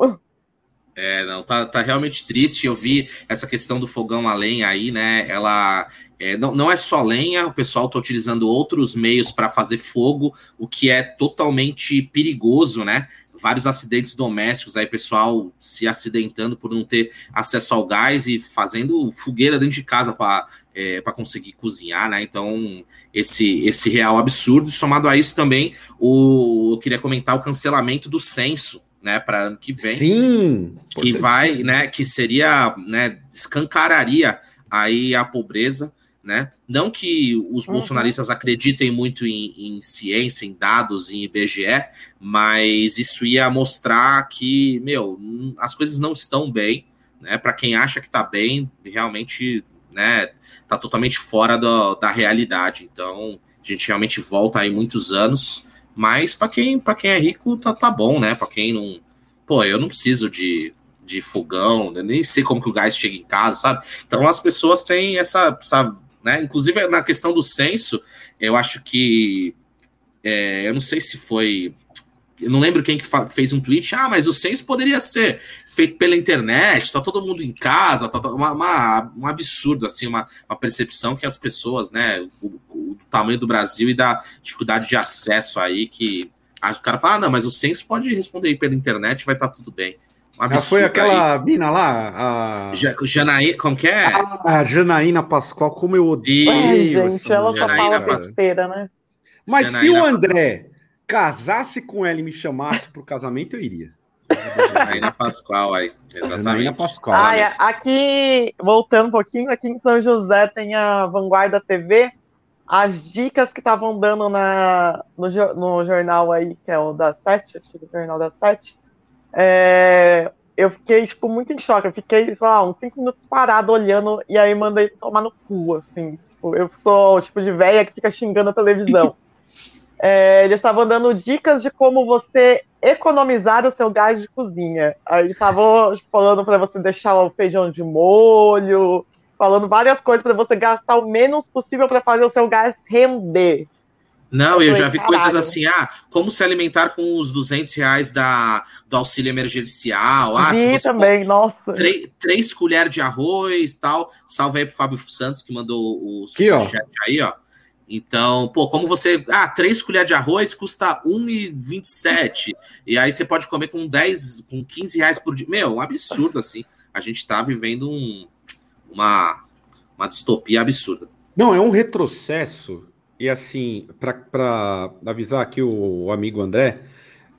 É, não, tá, tá realmente triste. Eu vi essa questão do fogão a lenha aí, né? Ela é, não, não é só lenha, o pessoal tá utilizando outros meios para fazer fogo, o que é totalmente perigoso, né? Vários acidentes domésticos aí, pessoal se acidentando por não ter acesso ao gás e fazendo fogueira dentro de casa para é, para conseguir cozinhar, né? Então, esse, esse real absurdo. Somado a isso também, o, eu queria comentar o cancelamento do censo né, para ano que vem. Sim. Que vai, né, que seria, né, escancararia aí a pobreza, né? Não que os uhum. bolsonaristas acreditem muito em, em, ciência, em dados, em IBGE, mas isso ia mostrar que, meu, as coisas não estão bem, né? Para quem acha que está bem, realmente, né, tá totalmente fora do, da realidade. Então, a gente realmente volta aí muitos anos mas para quem, pra quem é rico, tá, tá bom, né? Para quem não. Pô, eu não preciso de, de fogão, né? nem sei como que o gás chega em casa, sabe? Então as pessoas têm essa. essa né? Inclusive na questão do censo, eu acho que. É, eu não sei se foi eu não lembro quem que fez um tweet, ah, mas o censo poderia ser feito pela internet, tá todo mundo em casa, tá, tá uma, uma, um absurdo, assim, uma, uma percepção que as pessoas, né, o, o, tamanho do Brasil e da dificuldade de acesso aí, que o cara fala, ah, não, mas o censo pode responder pela internet, vai estar tá tudo bem. Um foi aquela aí. mina lá, a... Janaína, como que é? A Janaína Pascoal, como eu odeio. Ai, gente, ela só fala besteira, né? Mas Janaína se o André casasse com ela e me chamasse para o casamento, eu iria. Janaína Pascoal aí, exatamente. Janaína Pascoal. Ah, é, aqui, voltando um pouquinho, aqui em São José tem a Vanguarda TV, as dicas que estavam dando na, no, no, jornal aí, que é o da Sete, o jornal da Sete, é, eu fiquei, tipo, muito em choque. Eu fiquei, sei lá, uns cinco minutos parado olhando e aí mandei tomar no cu, assim. Tipo, eu sou o tipo de velha que fica xingando a televisão. É, eles estavam dando dicas de como você economizar o seu gás de cozinha. Aí estavam falando para você deixar o feijão de molho, falando várias coisas para você gastar o menos possível para fazer o seu gás render. Não, eu, eu já vi caralho. coisas assim, ah, como se alimentar com os 200 reais da, do auxílio emergencial. Ah, vi também, nossa. Três, três colheres de arroz tal. Salve aí pro Fábio Santos, que mandou o superchat aí, ó. Então, pô, como você. Ah, três colheres de arroz custa 1,27. E aí você pode comer com 10, com 15 reais por dia. Meu, um absurdo, assim. A gente tá vivendo um, uma, uma distopia absurda. Não, é um retrocesso. E assim, para avisar aqui o, o amigo André,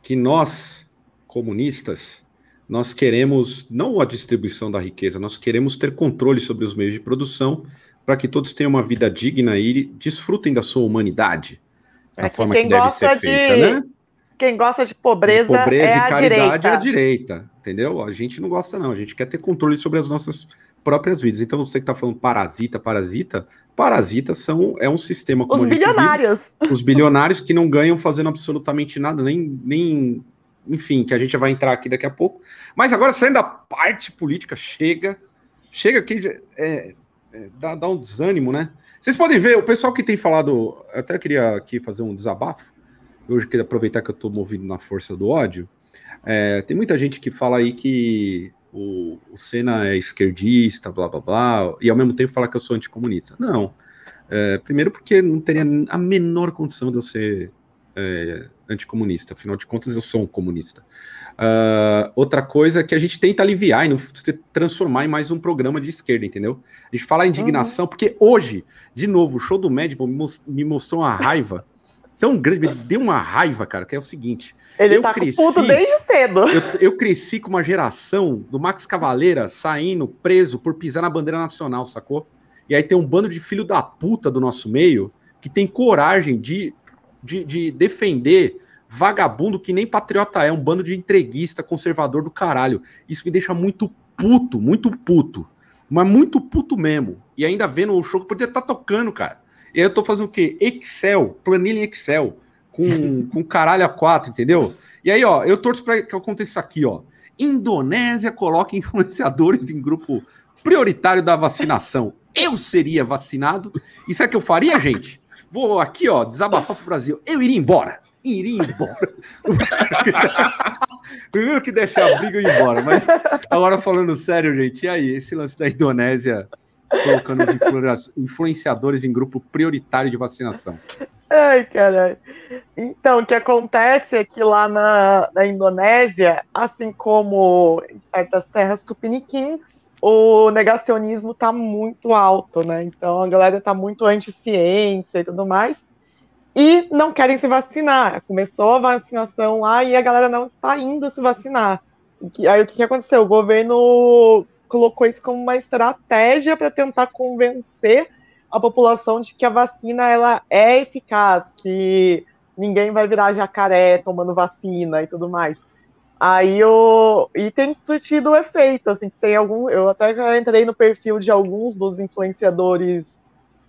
que nós, comunistas, nós queremos não a distribuição da riqueza, nós queremos ter controle sobre os meios de produção para que todos tenham uma vida digna e desfrutem da sua humanidade. Da é forma que, que deve ser feita, né? Quem gosta de pobreza, de pobreza é e caridade é a direita, entendeu? A gente não gosta, não. A gente quer ter controle sobre as nossas próprias vidas. Então, você que está falando parasita, parasita, parasitas são é um sistema como Os bilionários. Vive, os bilionários que não ganham fazendo absolutamente nada, nem, nem enfim, que a gente vai entrar aqui daqui a pouco. Mas agora, saindo da parte política, chega, chega aqui, é, é, dá, dá um desânimo, né? Vocês podem ver, o pessoal que tem falado, até queria aqui fazer um desabafo, hoje queria aproveitar que eu estou movido na força do ódio. É, tem muita gente que fala aí que o, o Senna é esquerdista, blá blá blá, e ao mesmo tempo fala que eu sou anticomunista. Não. É, primeiro porque não teria a menor condição de eu ser é, anticomunista, afinal de contas eu sou um comunista. Uh, outra coisa é que a gente tenta aliviar e não se transformar em mais um programa de esquerda, entendeu? A gente fala indignação, uhum. porque hoje, de novo, o show do médico me mostrou uma raiva tão grande, me deu uma raiva, cara, que é o seguinte. Ele eu tá cresci, puto desde cedo. Eu, eu, cresci com uma geração do Max Cavaleira saindo preso por pisar na bandeira nacional, sacou? E aí tem um bando de filho da puta do nosso meio que tem coragem de, de, de defender vagabundo que nem patriota é, um bando de entreguista, conservador do caralho. Isso me deixa muito puto, muito puto. Mas muito puto mesmo. E ainda vendo o show que podia estar tá tocando, cara. E aí eu tô fazendo o quê? Excel, planilha em Excel, com, com caralho a quatro, entendeu? E aí, ó, eu torço para que aconteça isso aqui, ó. Indonésia coloca influenciadores em grupo prioritário da vacinação. Eu seria vacinado. E o que eu faria, gente? Vou aqui, ó, desabafar pro Brasil. Eu iria embora iria embora. Primeiro que desse a briga, eu ia embora. Mas agora falando sério, gente, e aí? Esse lance da Indonésia colocando os influenciadores em grupo prioritário de vacinação. Ai, caralho. Então, o que acontece é que lá na, na Indonésia, assim como em certas terras tupiniquins, o negacionismo está muito alto, né? Então a galera está muito anti-ciência e tudo mais e não querem se vacinar. Começou a vacinação lá e a galera não está indo se vacinar. Aí o que aconteceu? O governo colocou isso como uma estratégia para tentar convencer a população de que a vacina ela é eficaz, que ninguém vai virar jacaré tomando vacina e tudo mais. Aí o e tem surtido efeito, assim, tem algum, eu até já entrei no perfil de alguns dos influenciadores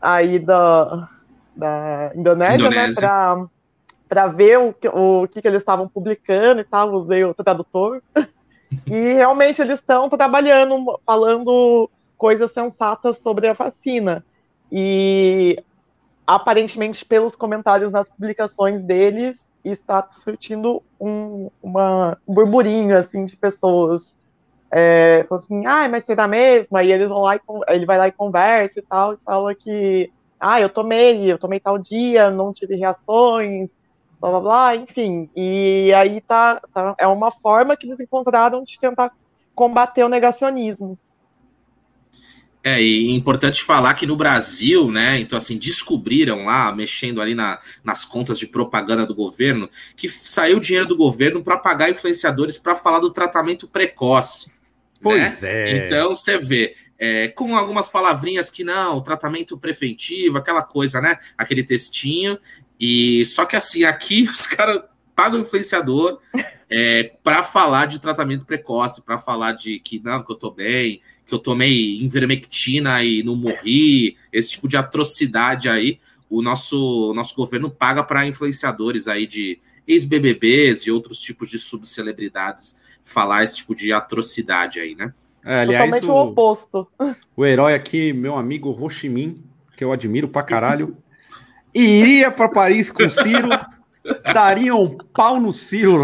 aí da da Indonésia, né, Indonésia. né, para ver o, o que, que eles estavam publicando e tal, usei o tradutor. e realmente eles estão trabalhando, falando coisas sensatas sobre a vacina. E aparentemente, pelos comentários nas publicações deles, está surtindo um, uma, um burburinho assim de pessoas. É, assim, ah, mas será mesmo? Aí eles vão lá e ele vai lá e conversa e tal, e fala que ah, eu tomei, eu tomei tal dia, não tive reações, blá blá blá, enfim. E aí tá, tá é uma forma que eles encontraram de tentar combater o negacionismo. É, e é importante falar que no Brasil, né, então assim, descobriram lá, mexendo ali na, nas contas de propaganda do governo, que saiu dinheiro do governo para pagar influenciadores para falar do tratamento precoce. Pois né? é. Então você vê, é, com algumas palavrinhas que não, tratamento preventivo, aquela coisa, né? Aquele textinho. E só que assim, aqui os caras pagam o influenciador é, para falar de tratamento precoce, para falar de que não, que eu tô bem, que eu tomei invermectina e não morri, esse tipo de atrocidade aí, o nosso, nosso governo paga para influenciadores aí de ex-BBBs e outros tipos de subcelebridades falar esse tipo de atrocidade aí, né? É, aliás, Totalmente o, o oposto. O herói aqui, meu amigo Ho Chi Minh, que eu admiro pra caralho, iria para Paris com Ciro, daria um pau no Ciro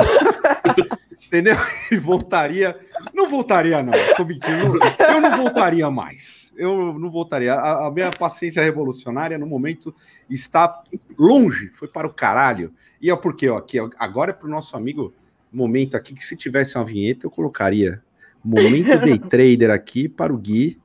entendeu? E voltaria. Não voltaria, não. Tô mentindo. Eu não voltaria mais. Eu não voltaria. A, a minha paciência revolucionária, no momento, está longe. Foi para o caralho. E é porque, ó, aqui, agora é para o nosso amigo momento aqui, que se tivesse uma vinheta, eu colocaria momento day trader aqui para o Gui,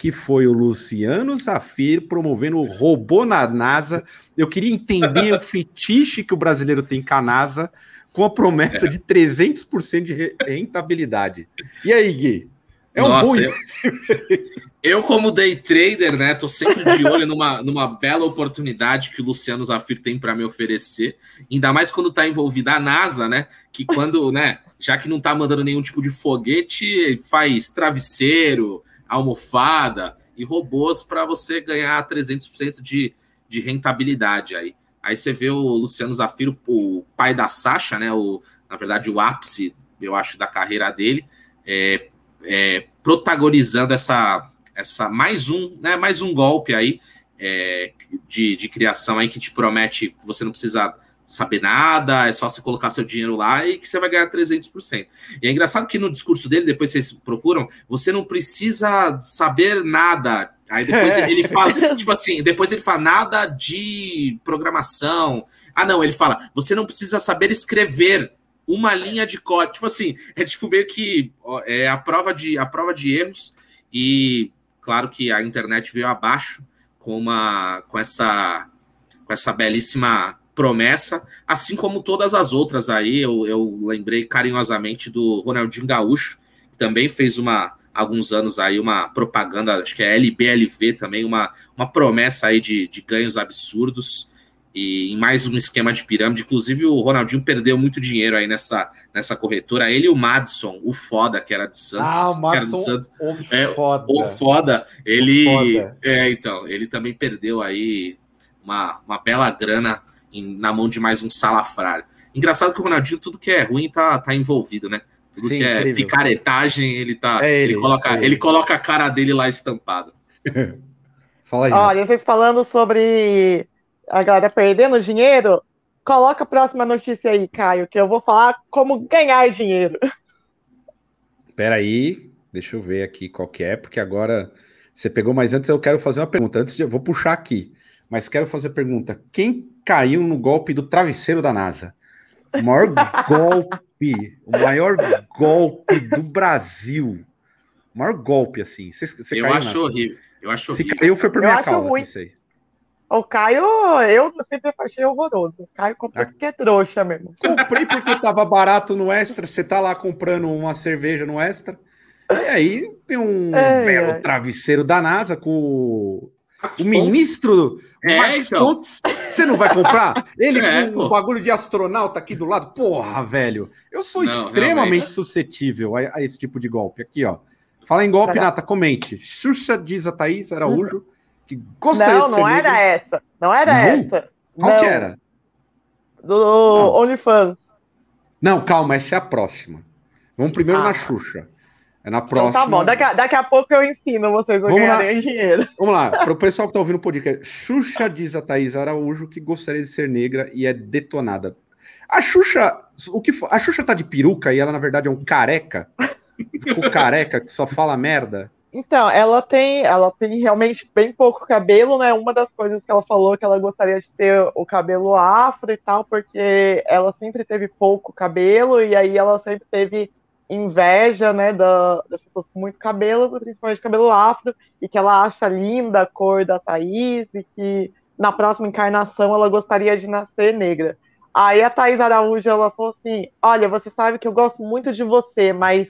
que foi o Luciano Zafir promovendo o robô na NASA. Eu queria entender o fetiche que o brasileiro tem com a NASA com a promessa de 300% de rentabilidade. E aí, Gui? É um Nossa, eu, eu, como day trader, né, tô sempre de olho numa, numa bela oportunidade que o Luciano Zafir tem para me oferecer, ainda mais quando tá envolvida a NASA, né, que quando, né, já que não tá mandando nenhum tipo de foguete, faz travesseiro, almofada e robôs para você ganhar 300% de, de rentabilidade aí. Aí você vê o Luciano Zafiro, o pai da Sasha, né? O, na verdade, o ápice, eu acho, da carreira dele, é, é, protagonizando essa, essa mais um, né? Mais um golpe aí é, de, de criação aí que te promete que você não precisa saber nada, é só você colocar seu dinheiro lá e que você vai ganhar 300%. E é engraçado que no discurso dele, depois vocês procuram, você não precisa saber nada Aí depois é. ele fala, tipo assim, depois ele fala nada de programação. Ah, não, ele fala, você não precisa saber escrever uma linha de código. Tipo assim, é tipo meio que é a prova de a prova de erros e claro que a internet veio abaixo com uma com essa com essa belíssima promessa, assim como todas as outras aí, eu, eu lembrei carinhosamente do Ronaldinho Gaúcho, que também fez uma alguns anos aí uma propaganda, acho que é LBLV também, uma, uma promessa aí de, de ganhos absurdos e em mais um esquema de pirâmide. Inclusive, o Ronaldinho perdeu muito dinheiro aí nessa, nessa corretora. Ele e o Madison, o foda, que era de Santos. Ah, o Madison, Santos, o é, foda. O foda. Ele. O foda. É, então, ele também perdeu aí uma, uma bela grana em, na mão de mais um salafrário. Engraçado que o Ronaldinho, tudo que é ruim, tá, tá envolvido, né? Tudo Sim, que é incrível. picaretagem, ele tá. É ele, ele, coloca, é ele coloca a cara dele lá estampada. Fala aí. Olha, vocês falando sobre a galera perdendo dinheiro, coloca a próxima notícia aí, Caio, que eu vou falar como ganhar dinheiro. Peraí, deixa eu ver aqui qual que é, porque agora você pegou, mas antes eu quero fazer uma pergunta. Antes de eu vou puxar aqui, mas quero fazer a pergunta: quem caiu no golpe do travesseiro da NASA? O maior golpe o maior golpe do Brasil. O maior golpe, assim. Você, você eu acho horrível. Eu acho horrível. Se caiu foi por minha causa, ruim. O Caio, eu sempre achei horroroso. O Caio comprou porque é trouxa mesmo. Comprei porque tava barato no Extra. Você tá lá comprando uma cerveja no Extra. E aí tem um é, belo é. travesseiro da NASA com o ministro é, Marcos então. Pontes, você não vai comprar? Ele é, com o um bagulho de astronauta aqui do lado? Porra, velho. Eu sou não, extremamente realmente. suscetível a, a, esse tipo de golpe. Aqui, ó. Fala em golpe, Nata, comente. Xuxa diz a Thaís Araújo que gostaria não, de ser Não, não era essa. Não era não? essa. Qual não. que era? Do OnlyFans. Não, calma, essa é a próxima. Vamos primeiro ah. na Xuxa. É na próxima. Então tá bom, daqui a, daqui a pouco eu ensino vocês a Vamos ganharem lá. dinheiro. Vamos lá, para o pessoal que está ouvindo o podcast. Xuxa diz a Thaís Araújo que gostaria de ser negra e é detonada. A Xuxa, o que a Xuxa tá de peruca e ela na verdade é um careca. Ficou careca que só fala merda. Então, ela tem, ela tem realmente bem pouco cabelo, né? Uma das coisas que ela falou que ela gostaria de ter o cabelo afro e tal, porque ela sempre teve pouco cabelo e aí ela sempre teve inveja, né, da, das pessoas com muito cabelo, principalmente cabelo afro, e que ela acha linda a cor da Thaís e que na próxima encarnação ela gostaria de nascer negra. Aí a Thaís Araújo ela falou assim: Olha, você sabe que eu gosto muito de você, mas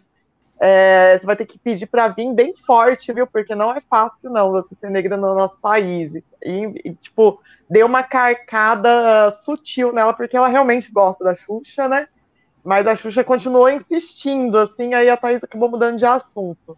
é, você vai ter que pedir para vir bem forte, viu? Porque não é fácil, não, você ser negra no nosso país. E, e, tipo, deu uma carcada sutil nela, porque ela realmente gosta da Xuxa, né? Mas a Xuxa continuou insistindo, assim, aí a Thaís acabou mudando de assunto.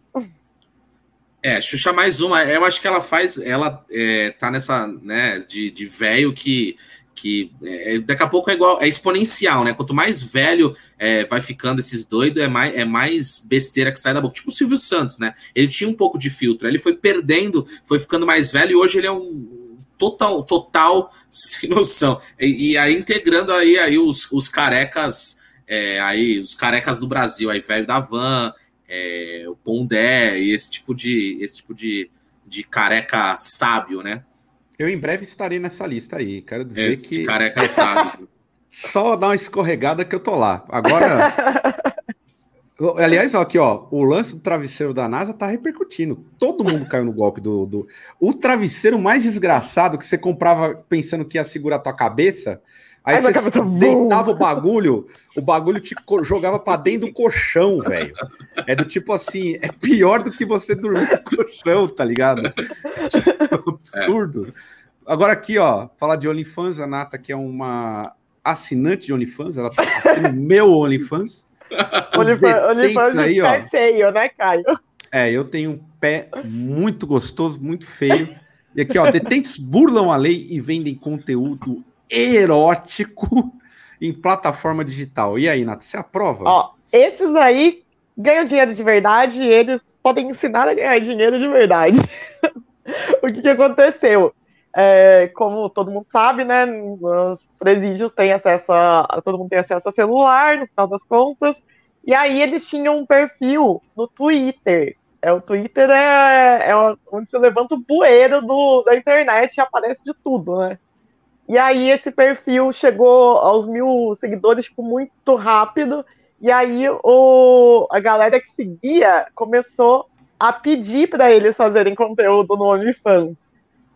É, Xuxa mais uma. Eu acho que ela faz. Ela é, tá nessa, né, de, de velho que que é, daqui a pouco é igual, é exponencial, né? Quanto mais velho é, vai ficando esses doidos, é mais, é mais besteira que sai da boca. Tipo o Silvio Santos, né? Ele tinha um pouco de filtro, ele foi perdendo, foi ficando mais velho e hoje ele é um total, total sem noção. E, e aí integrando aí, aí os, os carecas, é, aí os carecas do Brasil, aí velho da van, é, o Pondé e esse tipo de, esse tipo de, de careca sábio, né? Eu em breve estarei nessa lista aí. Quero dizer Esse que. Careca sabe. Só dar uma escorregada que eu tô lá. Agora. Aliás, ó, aqui, ó, o lance do travesseiro da NASA tá repercutindo. Todo mundo caiu no golpe do, do. O travesseiro mais desgraçado que você comprava pensando que ia segurar a tua cabeça. Aí Ai, você deitava o bagulho, o bagulho te jogava para dentro do colchão, velho. É do tipo assim, é pior do que você dormir no colchão, tá ligado? Tipo, absurdo. É. Agora aqui, ó, falar de OnlyFans, a Nata, que é uma assinante de OnlyFans, ela tá assinando meu OnlyFans. OnlyFans aí, ó. é feio, né, Caio? É, eu tenho um pé muito gostoso, muito feio. E aqui, ó, detentos burlam a lei e vendem conteúdo erótico em plataforma digital. E aí, Nata, você aprova? Ó, esses aí ganham dinheiro de verdade e eles podem ensinar a ganhar dinheiro de verdade. o que, que aconteceu? É, como todo mundo sabe, né, os presídios têm acesso a, todo mundo tem acesso a celular, no final das contas, e aí eles tinham um perfil no Twitter. É, o Twitter é, é onde você levanta o bueiro do, da internet e aparece de tudo, né? E aí esse perfil chegou aos mil seguidores tipo, muito rápido. E aí o, a galera que seguia começou a pedir para eles fazerem conteúdo no OnlyFans.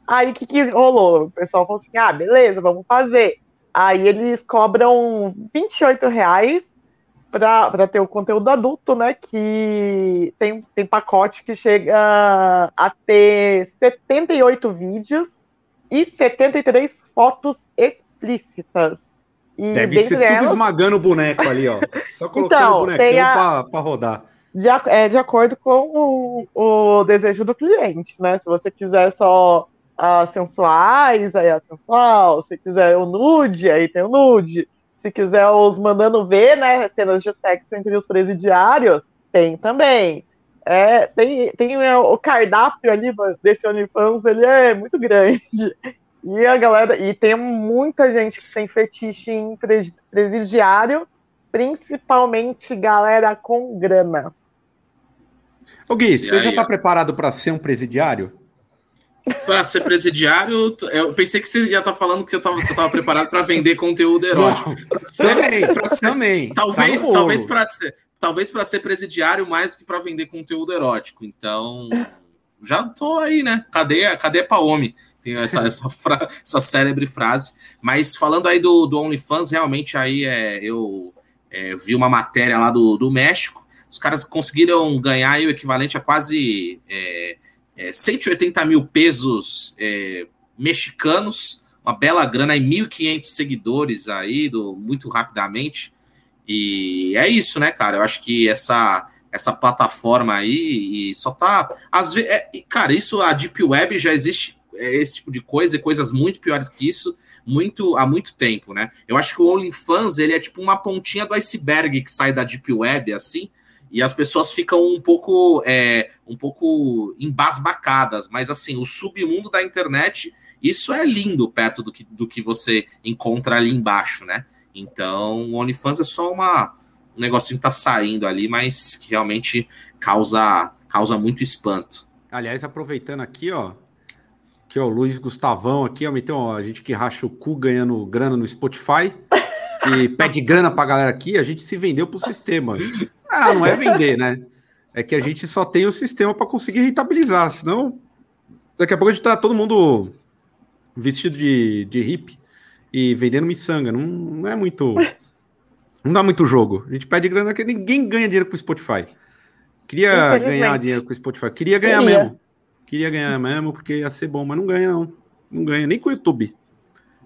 Aí o que, que rolou? O pessoal falou assim: ah, beleza, vamos fazer. Aí eles cobram 28 reais para ter o conteúdo adulto, né? Que tem, tem pacote que chega a ter 78 vídeos e 73 fotos explícitas. E Deve ser elas... tudo esmagando o boneco ali, ó. Só colocando então, o bonecão a... para rodar. De, é de acordo com o, o, desejo do cliente, né? Se você quiser só as sensuais, aí a sensual. Se quiser o nude, aí tem o nude. Se quiser os mandando ver, né? Cenas de sexo entre os presidiários, tem também. É, tem, tem é, o cardápio ali desse OnlyFans, ele é muito grande. E a galera, e tem muita gente que tem fetiche em presidiário, principalmente galera com grana. Ô Gui, você já está preparado para ser um presidiário? Para ser presidiário, eu pensei que você ia estar tá falando que você estava preparado para vender conteúdo erótico. Ser, também, pra ser, também. Talvez, tá talvez para ser, talvez para ser presidiário mais que para vender conteúdo erótico. Então, já tô aí, né? Cadê, cadê para homem? tem essa, essa, fra, essa célebre frase. Mas falando aí do, do OnlyFans, realmente aí é, eu é, vi uma matéria lá do, do México. Os caras conseguiram ganhar o equivalente a quase é, é, 180 mil pesos é, mexicanos, uma bela grana e 1.500 seguidores aí, do, muito rapidamente. E é isso, né, cara? Eu acho que essa essa plataforma aí e só tá às vezes, é, cara, isso a Deep Web já existe é esse tipo de coisa e coisas muito piores que isso muito há muito tempo, né? Eu acho que o OnlyFans ele é tipo uma pontinha do iceberg que sai da Deep Web, assim, e as pessoas ficam um pouco é, um pouco embasbacadas, mas assim, o submundo da internet, isso é lindo perto do que, do que você encontra ali embaixo, né? Então, o OnlyFans é só uma, um negocinho que tá saindo ali, mas que realmente causa, causa muito espanto. Aliás, aproveitando aqui, ó, que o Luiz Gustavão aqui, ó, meteu ó, a gente que racha o cu ganhando grana no Spotify e pede grana pra galera aqui, a gente se vendeu pro sistema. Ah, não é vender, né? É que a gente só tem o sistema para conseguir rentabilizar, senão daqui a pouco a gente tá todo mundo vestido de, de hippie e vendendo miçanga. Não, não é muito. Não dá muito jogo. A gente pede grana que ninguém ganha dinheiro com o Spotify. Queria ganhar dinheiro com o Spotify. Queria ganhar Queria. mesmo. Queria ganhar mesmo, porque ia ser bom, mas não ganha, não. Não ganha, nem com o YouTube.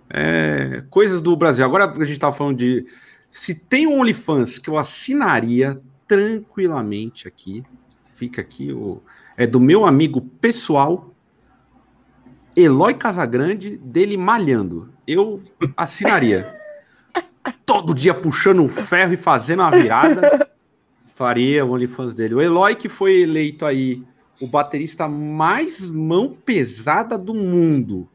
É, coisas do Brasil. Agora a gente tava falando de. Se tem um OnlyFans que eu assinaria tranquilamente aqui, fica aqui, o, é do meu amigo pessoal, Eloy Casagrande, dele malhando. Eu assinaria. Todo dia puxando um ferro e fazendo uma virada. Faria o OnlyFans dele. O Eloy, que foi eleito aí o baterista mais mão pesada do mundo.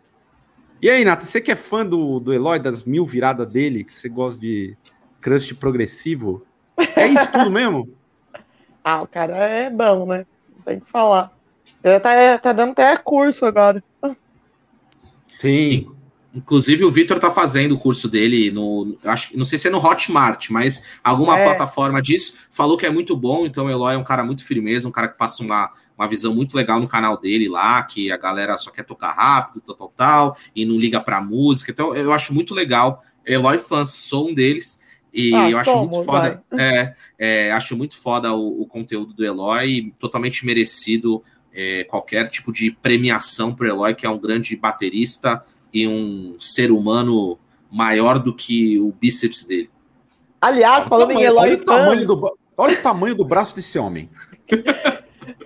E aí, Nata, você que é fã do, do Eloy, das mil viradas dele, que você gosta de crush progressivo, é isso tudo mesmo? ah, o cara é bom, né? Tem que falar. Ele tá, tá dando até curso agora. Sim. Inclusive, o Vitor tá fazendo o curso dele no. Acho, não sei se é no Hotmart, mas alguma é. plataforma disso. Falou que é muito bom, então o Eloy é um cara muito firmeza, um cara que passa uma, uma visão muito legal no canal dele lá, que a galera só quer tocar rápido, tal, tal, tal, e não liga pra música. Então, eu acho muito legal. Eloy fãs, sou um deles. E ah, eu acho muito foda. É, é, acho muito foda o, o, conteúdo do Eloy, totalmente merecido é, qualquer tipo de premiação para Eloy, que é um grande baterista e um ser humano maior do que o bíceps dele. Aliás, olha falando tamanho, em Eloy olha o, tamanho do, olha o tamanho do braço desse homem.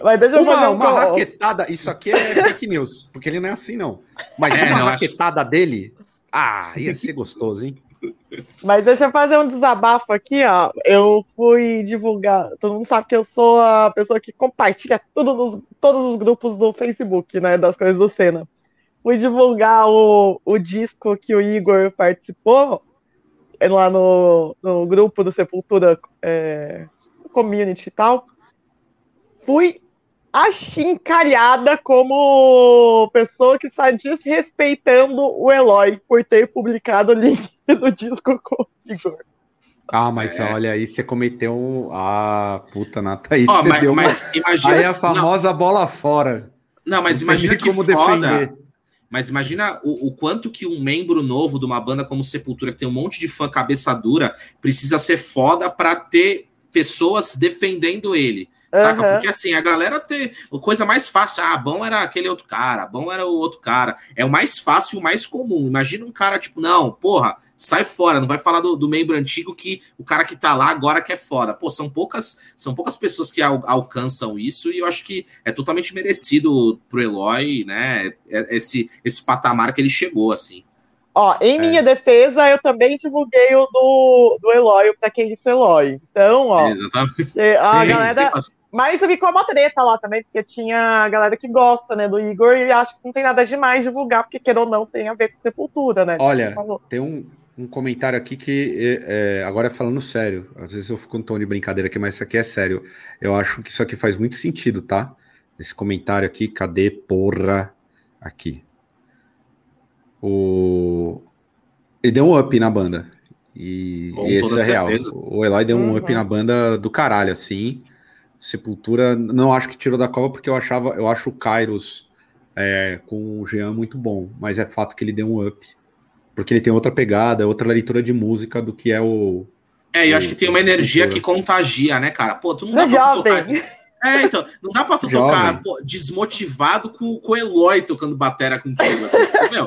Mas deixa eu uma, fazer um uma raquetada, isso aqui é fake news, porque ele não é assim, não. Mas é, uma raquetada acho... dele, ah, ia ser gostoso, hein? Mas deixa eu fazer um desabafo aqui, ó. Eu fui divulgar. Todo mundo sabe que eu sou a pessoa que compartilha tudo nos, todos os grupos do Facebook, né? Das coisas do Senna. Fui divulgar o, o disco que o Igor participou lá no, no grupo do Sepultura é, Community e tal. Fui achincalhada como pessoa que está desrespeitando o Eloy por ter publicado o link do disco com o Igor. Ah, mas é. olha, aí você cometeu. Ah, puta, Nata, aí oh, mas, mas uma... imagina. Aí a famosa não. bola fora. Não, mas não imagina que como foda. Defender. Mas imagina o, o, quanto que um membro novo de uma banda como Sepultura, que tem um monte de fã cabeça dura, precisa ser foda para ter pessoas defendendo ele. Saca? Uhum. Porque assim, a galera tem. A coisa mais fácil. Ah, bom era aquele outro cara, bom era o outro cara. É o mais fácil e o mais comum. Imagina um cara, tipo, não, porra, sai fora, não vai falar do, do, membro antigo que o cara que tá lá agora que é foda. Pô, são poucas, são poucas pessoas que al, alcançam isso, e eu acho que é totalmente merecido pro Eloy, né? É, esse, esse patamar que ele chegou, assim. Ó, em é. minha defesa, eu também divulguei o do, do Eloy, pra quem disse Eloy. Então, ó. Exatamente. A Sim, galera. Mas ficou uma treta lá também, porque tinha galera que gosta, né, do Igor, e acho que não tem nada demais divulgar, porque queira ou não, tem a ver com sepultura, né? Olha, tem um, um comentário aqui que, é, agora é falando sério, às vezes eu fico um tom de brincadeira aqui, mas isso aqui é sério. Eu acho que isso aqui faz muito sentido, tá? Esse comentário aqui, cadê porra? Aqui. O... Ele deu um up na banda. E, e esse é real. O Eloy deu um uhum. up na banda do caralho, assim. Sepultura, não acho que tirou da cova, porque eu achava, eu acho o Kairos é, com o Jean muito bom, mas é fato que ele deu um up. Porque ele tem outra pegada, outra leitura de música do que é o. É, eu acho que tem uma energia que contagia, né, cara? Pô, tu não dá é pra tu tocar. É, então, não dá pra tu jovem. tocar pô, desmotivado com, com o Eloy tocando batera contigo. Assim, tipo, meu,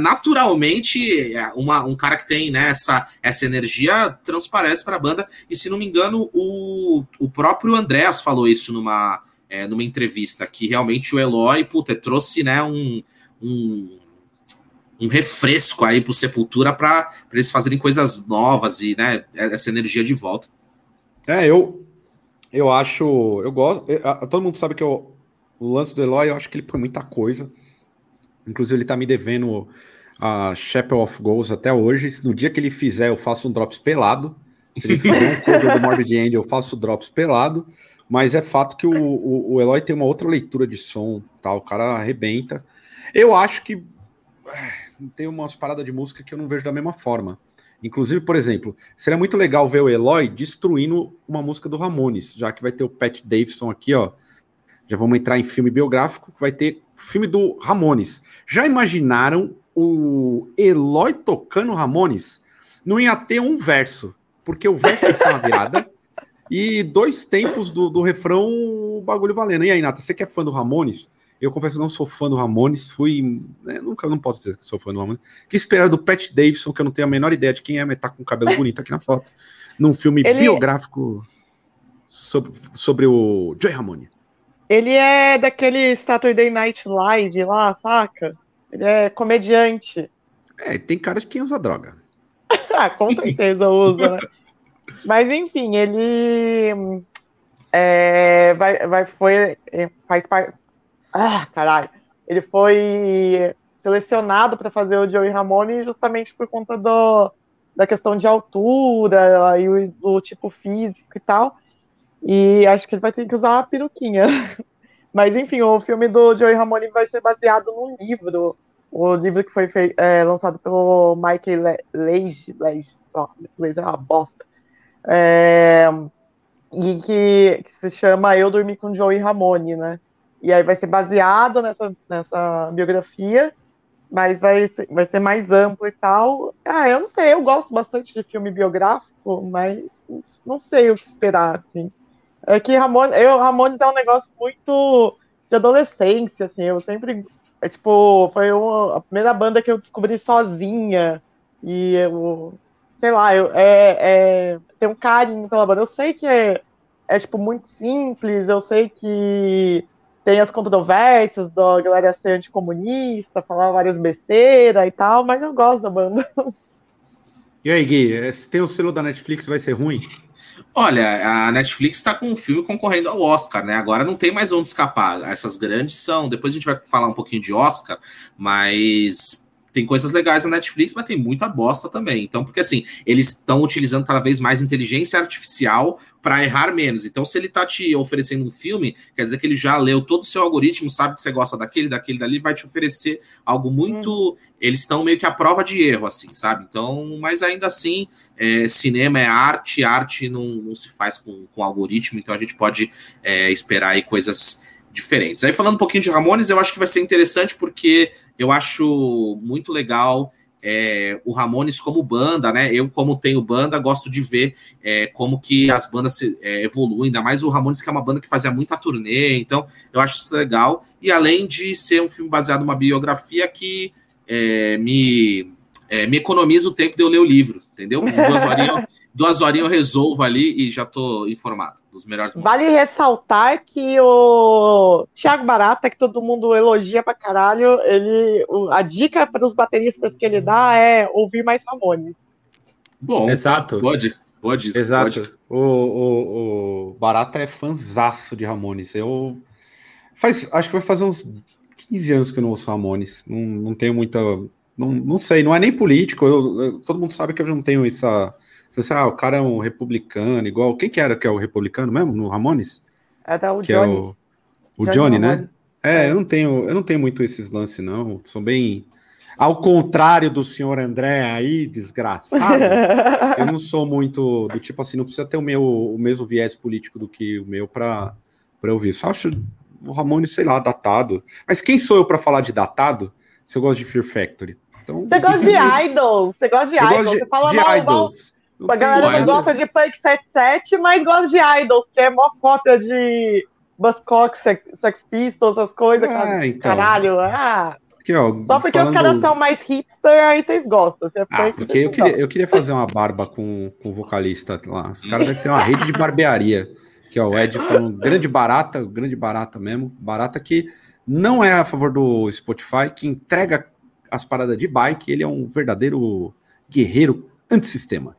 naturalmente uma, um cara que tem né, essa, essa energia transparece para a banda. E se não me engano, o, o próprio Andréas falou isso numa, é, numa entrevista, que realmente o Eloy puta, trouxe né, um, um, um refresco aí pro Sepultura para eles fazerem coisas novas e né, essa energia de volta. É, eu, eu acho. Eu gosto. Eu, todo mundo sabe que eu, o lance do Eloy, eu acho que ele põe muita coisa. Inclusive, ele tá me devendo a Chapel of Ghosts até hoje. No dia que ele fizer, eu faço um drops pelado. Se ele fizer um cover do Morbid End, eu faço drops pelado. Mas é fato que o, o, o Eloy tem uma outra leitura de som, tá? O cara arrebenta. Eu acho que tem umas paradas de música que eu não vejo da mesma forma. Inclusive, por exemplo, seria muito legal ver o Eloy destruindo uma música do Ramones, já que vai ter o Pat Davidson aqui, ó. Já vamos entrar em filme biográfico, que vai ter filme do Ramones. Já imaginaram o Eloy tocando Ramones? Não ia ter um verso, porque o verso ia ser uma virada e dois tempos do, do refrão, o bagulho valendo. E aí, Nata, você que é fã do Ramones? Eu confesso que não sou fã do Ramones, fui. Né, nunca não posso dizer que sou fã do Ramones. Que esperar do Pat Davidson, que eu não tenho a menor ideia de quem é, mas tá com o cabelo bonito aqui na foto. Num filme Ele... biográfico sobre, sobre o Joey Ramone. Ele é daquele Saturday Night Live lá, saca? Ele é comediante. É, tem cara de quem usa droga. ah, com certeza usa, né? Mas enfim, ele é, vai, vai, foi, é, faz parte. Ah, caralho. Ele foi selecionado para fazer o Joey Ramone justamente por conta do, da questão de altura e o, do tipo físico e tal. E acho que ele vai ter que usar uma peruquinha. Mas enfim, o filme do Joey Ramone vai ser baseado num livro. O livro que foi é, lançado pelo Michael Leige. Leige, Leige é uma bosta. É, e que, que, se chama Eu Dormi com Joey Ramone, né? E aí vai ser baseado nessa, nessa biografia, mas vai ser, vai ser mais amplo e tal. Ah, eu não sei, eu gosto bastante de filme biográfico, mas não sei o que esperar, assim. É que Ramone, eu, Ramones é um negócio muito de adolescência, assim, eu sempre, é, tipo, foi uma, a primeira banda que eu descobri sozinha, e eu, sei lá, eu, é, é, tem um carinho pela banda. Eu sei que é, é, tipo, muito simples, eu sei que tem as controvérsias da galera ser anticomunista, falar várias besteiras e tal, mas eu gosto da banda. E aí, Gui, se tem o selo da Netflix, vai ser ruim? Olha, a Netflix está com um filme concorrendo ao Oscar, né? Agora não tem mais onde escapar. Essas grandes são. Depois a gente vai falar um pouquinho de Oscar, mas tem coisas legais na Netflix, mas tem muita bosta também. Então, porque assim, eles estão utilizando cada vez mais inteligência artificial para errar menos. Então, se ele tá te oferecendo um filme, quer dizer que ele já leu todo o seu algoritmo, sabe que você gosta daquele, daquele, dali, vai te oferecer algo muito. Hum. Eles estão meio que à prova de erro, assim, sabe? Então, mas ainda assim, é, cinema é arte, arte não, não se faz com, com algoritmo, então a gente pode é, esperar aí coisas diferentes. Aí falando um pouquinho de Ramones, eu acho que vai ser interessante porque eu acho muito legal é, o Ramones como banda, né? Eu, como tenho banda, gosto de ver é, como que as bandas se, é, evoluem, ainda mais o Ramones, que é uma banda que fazia muita turnê, então eu acho isso legal. E além de ser um filme baseado numa biografia que é, me, é, me economiza o tempo de eu ler o livro, entendeu? Duas horinhas, duas horinhas eu resolvo ali e já estou informado dos melhores momentos. Vale ressaltar que o Thiago Barata, que todo mundo elogia pra caralho, ele, a dica para os bateristas que ele dá é ouvir mais Ramone. Bom, exato. Pode, pode. Exato. Pode. O, o, o Barata é fanzaço de Ramones. Eu faz, acho que vai fazer uns 15 anos que eu não ouço Ramones. Não, não tenho muita. Não, não sei, não é nem político. Eu, eu, todo mundo sabe que eu não tenho essa você ah, o cara é um republicano, igual. Quem que era que é o republicano mesmo, no Ramones? É da o que Johnny. É o, o Johnny, Johnny né? É, é, eu não tenho, eu não tenho muito esses lances, não. São bem. Ao contrário do senhor André aí, desgraçado, eu não sou muito do tipo assim, não precisa ter o, meu, o mesmo viés político do que o meu para ouvir. Só acho o Ramones, sei lá, datado. Mas quem sou eu para falar de datado se eu gosto de Fear Factory? Então, você gosta de idols, você gosta de idols, você fala mal, idols. A galera não gosta de Punk 77, mas gosta de Idols, que é mó cópia de Buzzcock, Sex, Sex Pistols, essas coisas. Ah, então. Caralho, ah. Aqui, ó, Só porque falando... os caras são mais hipster, aí vocês gostam. Você ah, porque eu queria, eu queria fazer uma barba com, com o vocalista lá. Os caras devem ter uma rede de barbearia. Que é o Ed falando grande barata, grande barata mesmo. Barata que não é a favor do Spotify, que entrega as paradas de bike. Ele é um verdadeiro guerreiro antissistema.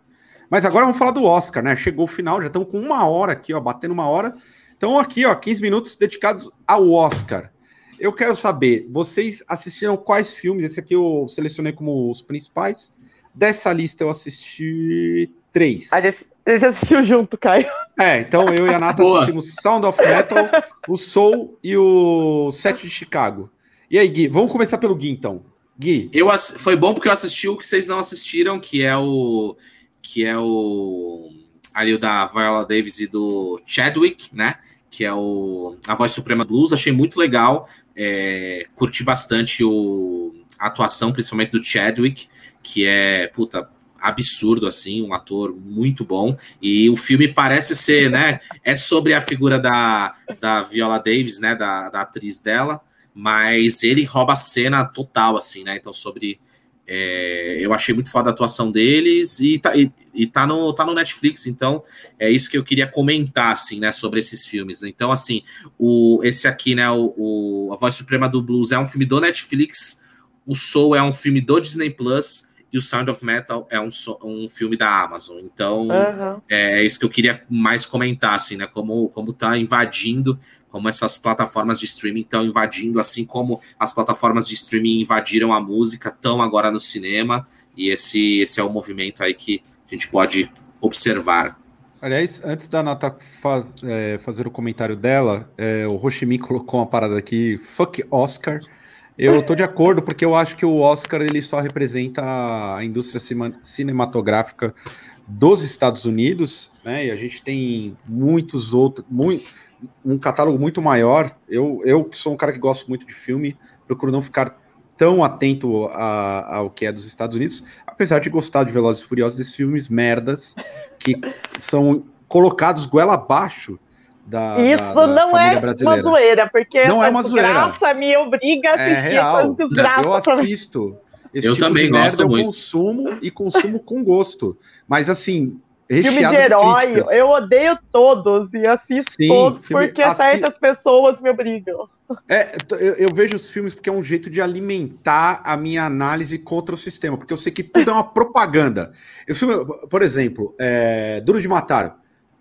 Mas agora vamos falar do Oscar, né? Chegou o final, já estamos com uma hora aqui, ó, batendo uma hora. Então, aqui, ó, 15 minutos dedicados ao Oscar. eu quero saber, vocês assistiram quais filmes? Esse aqui eu selecionei como os principais. Dessa lista eu assisti três. A gente, a gente assistiu junto, Caio. É, então eu e a Nata Boa. assistimos Sound of Metal, o Soul e o Set de Chicago. E aí, Gui, vamos começar pelo Gui, então. Gui, Eu foi bom porque eu assisti o que vocês não assistiram, que é o que é o ali o da Viola Davis e do Chadwick, né? Que é o a voz suprema blues. Achei muito legal, é, curti bastante o a atuação, principalmente do Chadwick, que é puta absurdo assim, um ator muito bom. E o filme parece ser, né? É sobre a figura da, da Viola Davis, né? Da, da atriz dela mas ele rouba a cena total, assim, né? Então, sobre. É, eu achei muito foda a atuação deles e tá, e, e tá, no, tá no Netflix, então é isso que eu queria comentar, assim, né, sobre esses filmes. né? Então, assim, o, esse aqui, né, o, o A Voz Suprema do Blues é um filme do Netflix, o Soul é um filme do Disney Plus e o Sound of Metal é um, um filme da Amazon. Então, Aham. é isso que eu queria mais comentar, assim, né? Como, como tá invadindo, como essas plataformas de streaming estão invadindo, assim como as plataformas de streaming invadiram a música, estão agora no cinema, e esse, esse é o movimento aí que a gente pode observar. aliás, antes da Nata faz- é, fazer o comentário dela, é, o Hoshimi colocou uma parada aqui, fuck Oscar. Eu tô de acordo, porque eu acho que o Oscar ele só representa a indústria cinematográfica dos Estados Unidos, né? E a gente tem muitos outros, muito, um catálogo muito maior. Eu, eu que sou um cara que gosto muito de filme, procuro não ficar tão atento ao que é dos Estados Unidos, apesar de gostar de Velozes e Furiosos, desses filmes merdas que são colocados goela abaixo da, Isso da- da não família é brasileira. uma zoeira, porque Não é uma zoeira. desgraça me obriga a É assistir real. essas desgraças Eu assisto. Esse Eu tipo também de merda gosto eu muito. consumo e consumo com gosto. Mas assim, Filme de herói, críticas. eu odeio todos e assisto Sim, todos filme- porque assi- certas pessoas me obrigam. É, eu, eu vejo os filmes porque é um jeito de alimentar a minha análise contra o sistema, porque eu sei que tudo é uma propaganda. Eu, filme, por exemplo, é, Duro de Matar,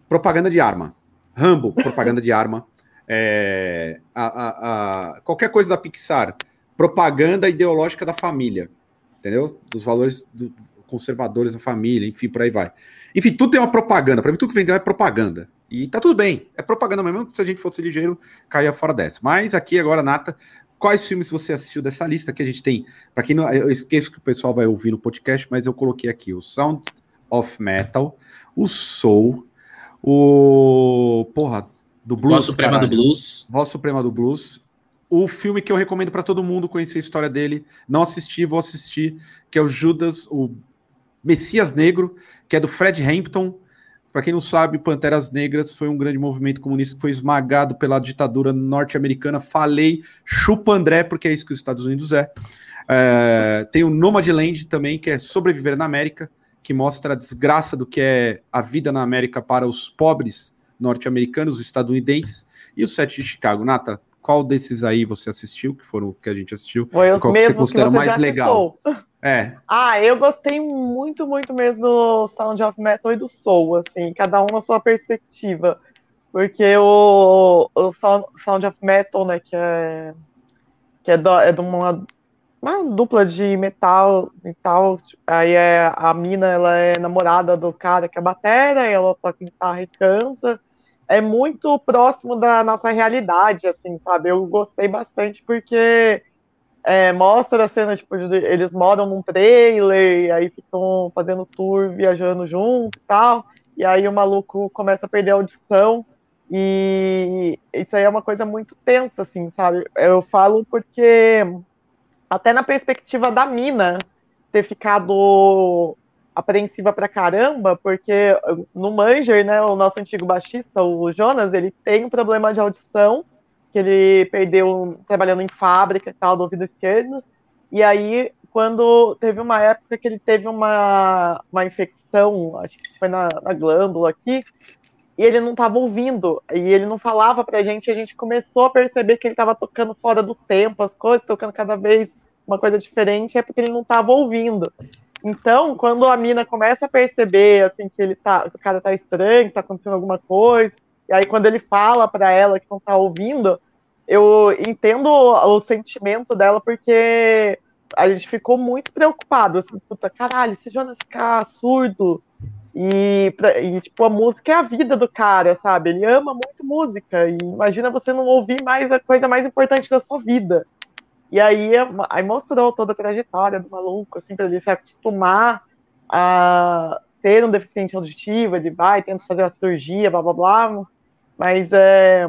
propaganda de arma. Rambo, propaganda de arma. É, a- a- a- qualquer coisa da Pixar, propaganda ideológica da família, entendeu? Dos valores do- conservadores da família, enfim, por aí vai. Enfim, tudo tem uma propaganda. Para mim, tudo que vendeu é propaganda. E tá tudo bem, é propaganda mesmo. Se a gente fosse ligeiro, caía fora dessa. Mas aqui agora, Nata, quais filmes você assistiu dessa lista que a gente tem? Para quem não, eu esqueço que o pessoal vai ouvir no podcast, mas eu coloquei aqui o Sound of Metal, o Soul, o porra do Blues, Voz Suprema caralho. do Blues. Voz Suprema do Blues. O filme que eu recomendo para todo mundo conhecer a história dele, não assisti, vou assistir, que é o Judas, o Messias Negro, que é do Fred Hampton. Para quem não sabe, Panteras Negras foi um grande movimento comunista que foi esmagado pela ditadura norte-americana. Falei, chupa André, porque é isso que os Estados Unidos é. É, tem o Nomadland também, que é Sobreviver na América, que mostra a desgraça do que é a vida na América para os pobres norte-americanos, estadunidenses, e o Sete de Chicago. Nata, qual desses aí você assistiu, que foram o que a gente assistiu? Foi Qual que você mesmos que considera você mais legal? É, Ah, eu gostei muito, muito mesmo do Sound of Metal e do Soul, assim, cada um na sua perspectiva. Porque o, o Sound, Sound of Metal, né, que é, que é, do- é de uma, uma dupla de metal e tal, aí é, a mina, ela é namorada do cara que é batera, e ela toca guitarra e canta. É muito próximo da nossa realidade, assim, sabe? Eu gostei bastante porque é, mostra a cena, tipo, de- eles moram num trailer, aí ficam fazendo tour, viajando junto e tal, e aí o maluco começa a perder a audição, e isso aí é uma coisa muito tensa, assim, sabe? Eu falo porque, até na perspectiva da mina, ter ficado apreensiva pra caramba, porque no Manger, né, o nosso antigo baixista, o Jonas, ele tem um problema de audição, que ele perdeu trabalhando em fábrica e tal, do ouvido esquerdo. E aí, quando teve uma época que ele teve uma, uma infecção, acho que foi na, na glândula aqui, e ele não estava ouvindo, e ele não falava pra gente, e a gente começou a perceber que ele estava tocando fora do tempo, as coisas, tocando cada vez uma coisa diferente, é porque ele não estava ouvindo. Então, quando a mina começa a perceber assim que ele tá, que o cara tá estranho, que tá acontecendo alguma coisa, e aí quando ele fala para ela que não tá ouvindo, eu entendo o sentimento dela porque a gente ficou muito preocupado, assim, puta, caralho, esse Jonas ficar surdo e, e, tipo, a música é a vida do cara, sabe? Ele ama muito música e imagina você não ouvir mais a coisa mais importante da sua vida. E aí, aí mostrou toda a trajetória do maluco, assim, pra ele se acostumar a ser um deficiente auditivo, ele vai, tenta fazer uma cirurgia, blá blá blá, mas é,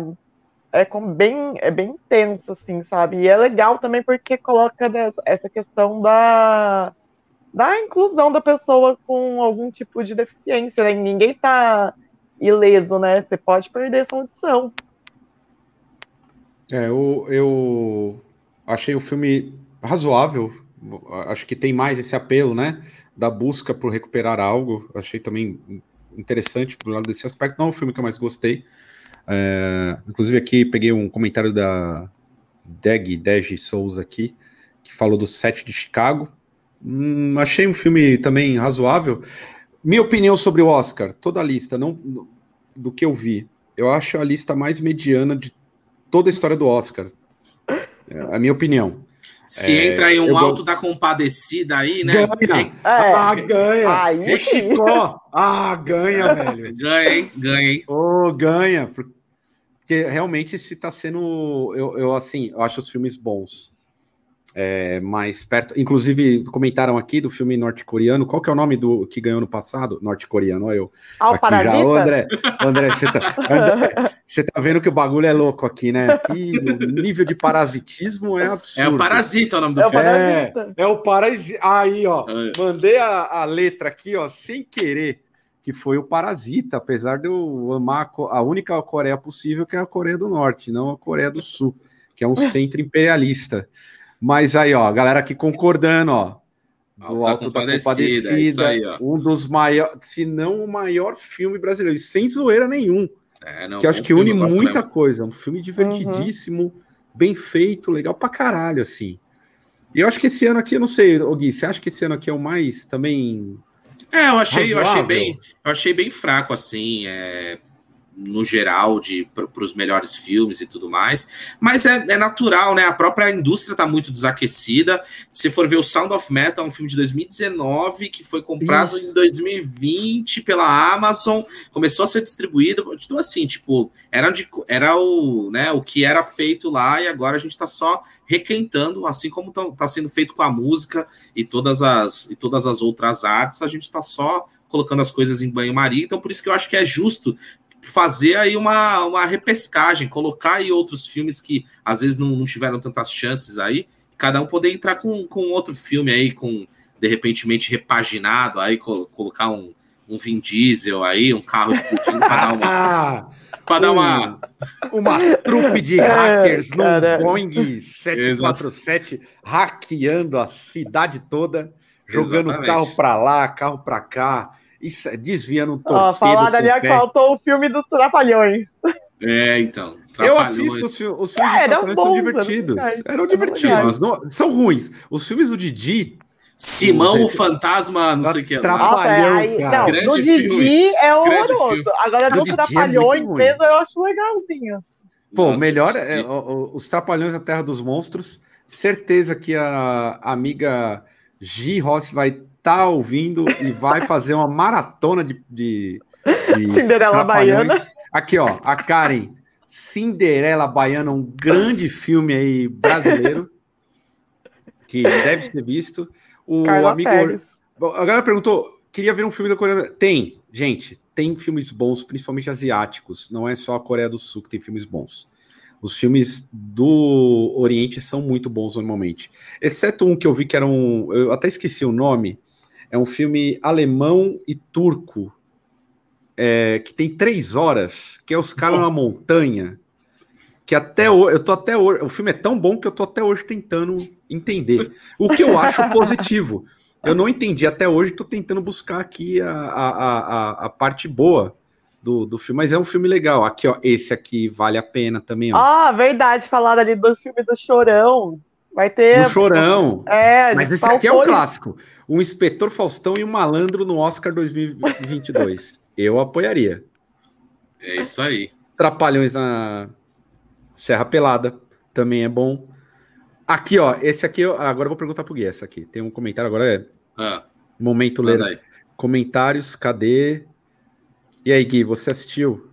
é bem, é bem intenso, assim, sabe? E é legal também porque coloca essa questão da, da inclusão da pessoa com algum tipo de deficiência, né? Ninguém tá ileso, né? Você pode perder sua audição. É, eu, eu achei o filme razoável. Acho que tem mais esse apelo, né? Da busca por recuperar algo. Achei também interessante por lado desse aspecto. Não é o filme que eu mais gostei. É, inclusive aqui peguei um comentário da Deg, Deg Souza aqui, que falou do set de Chicago. Hum, achei um filme também razoável. Minha opinião sobre o Oscar, toda a lista, não do que eu vi, eu acho a lista mais mediana de toda a história do Oscar. É a minha opinião. Se é, entra aí um alto da compadecida aí, né? Ganha. É. Ah, ganha. Aí Chicó. Ah, ganha, velho. Ganha, hein? Ganha, hein? Oh, ganha. Porque realmente se tá sendo. Eu, eu assim, eu acho os filmes bons é, mais perto. Inclusive, comentaram aqui do filme norte-coreano. Qual que é o nome do que ganhou no passado? Norte-coreano, eu. Ah, aqui já. Ô, André, André, você tá, André, você tá vendo que o bagulho é louco aqui, né? Aqui o nível de parasitismo é absurdo. É o Parasita o nome do é filme. É, é o Parasita. Aí, ó. É. Mandei a, a letra aqui, ó, sem querer que foi o Parasita, apesar de eu amar a única Coreia possível, que é a Coreia do Norte, não a Coreia do Sul, que é um centro imperialista. Mas aí, ó, galera aqui concordando, ó. Do Alto da Compadecida, Compadecida aí, um dos maiores, se não o maior filme brasileiro, sem zoeira nenhum. É, não, que acho que une muita mesmo. coisa. Um filme divertidíssimo, uhum. bem feito, legal pra caralho, assim. E eu acho que esse ano aqui, eu não sei, Gui, você acha que esse ano aqui é o mais também. É, eu achei, eu achei bem, eu achei bem fraco, assim. É no geral de para os melhores filmes e tudo mais, mas é, é, natural, né? A própria indústria está muito desaquecida. Se for ver o Sound of Metal, é um filme de 2019 que foi comprado em 2020 pela Amazon, começou a ser distribuído, tudo assim, tipo, era, de, era o, né, o que era feito lá e agora a gente está só requentando, assim como está sendo feito com a música e todas as e todas as outras artes, a gente está só colocando as coisas em banho-maria. Então, por isso que eu acho que é justo fazer aí uma, uma repescagem, colocar aí outros filmes que às vezes não, não tiveram tantas chances aí, cada um poder entrar com, com outro filme aí, com de repentemente repaginado, aí colocar um, um Vin Diesel aí, um carro explodindo para dar uma. para dar uma. Uma trupe de é, hackers no Boeing 747 hackeando a cidade toda, jogando Exatamente. carro para lá, carro para cá isso, é desviando um torpedo. Ó, falar ali que faltou o filme dos Trapalhões. É, então. Eu assisto os, filmes, os filmes é, eram bons, divertidos. Eram divertidos. Não, são ruins. Os filmes do Didi. Simão, o Fantasma, não sei o que. Trapalhão, é, não, Grande do Didi filme. é horroroso. Agora, do, do é Trapalhões é mesmo, eu acho legalzinho. Pô, Nossa, melhor é, os Trapalhões da Terra dos Monstros. Certeza que a amiga Gi Rossi vai tá ouvindo e vai fazer uma maratona de. de, de Cinderela Baiana. Aqui, ó, a Karen. Cinderela Baiana, um grande filme aí brasileiro que deve ser visto. O Carla amigo. Pérez. A galera perguntou: queria ver um filme da Coreia. Tem, gente, tem filmes bons, principalmente asiáticos. Não é só a Coreia do Sul que tem filmes bons. Os filmes do Oriente são muito bons normalmente. Exceto um que eu vi que era um. Eu até esqueci o nome, é um filme alemão e turco, é, que tem três horas, que é os caras na montanha, que até hoje, eu tô até hoje, o filme é tão bom que eu tô até hoje tentando entender. O que eu acho positivo. Eu não entendi até hoje, tô tentando buscar aqui a, a, a, a parte boa do, do filme, mas é um filme legal. Aqui, ó, esse aqui vale a pena também, ó. Ah, verdade, falar ali do filme do Chorão. Vai ter. No Chorão. É, Mas esse aqui é um clássico. Um inspetor Faustão e um malandro no Oscar 2022. Eu apoiaria. É isso aí. Trapalhões na Serra Pelada. também é bom. Aqui, ó, esse aqui, agora eu vou perguntar pro Gui, essa aqui. Tem um comentário, agora é Ah, momento ler aí. comentários, cadê? E aí, Gui, você assistiu?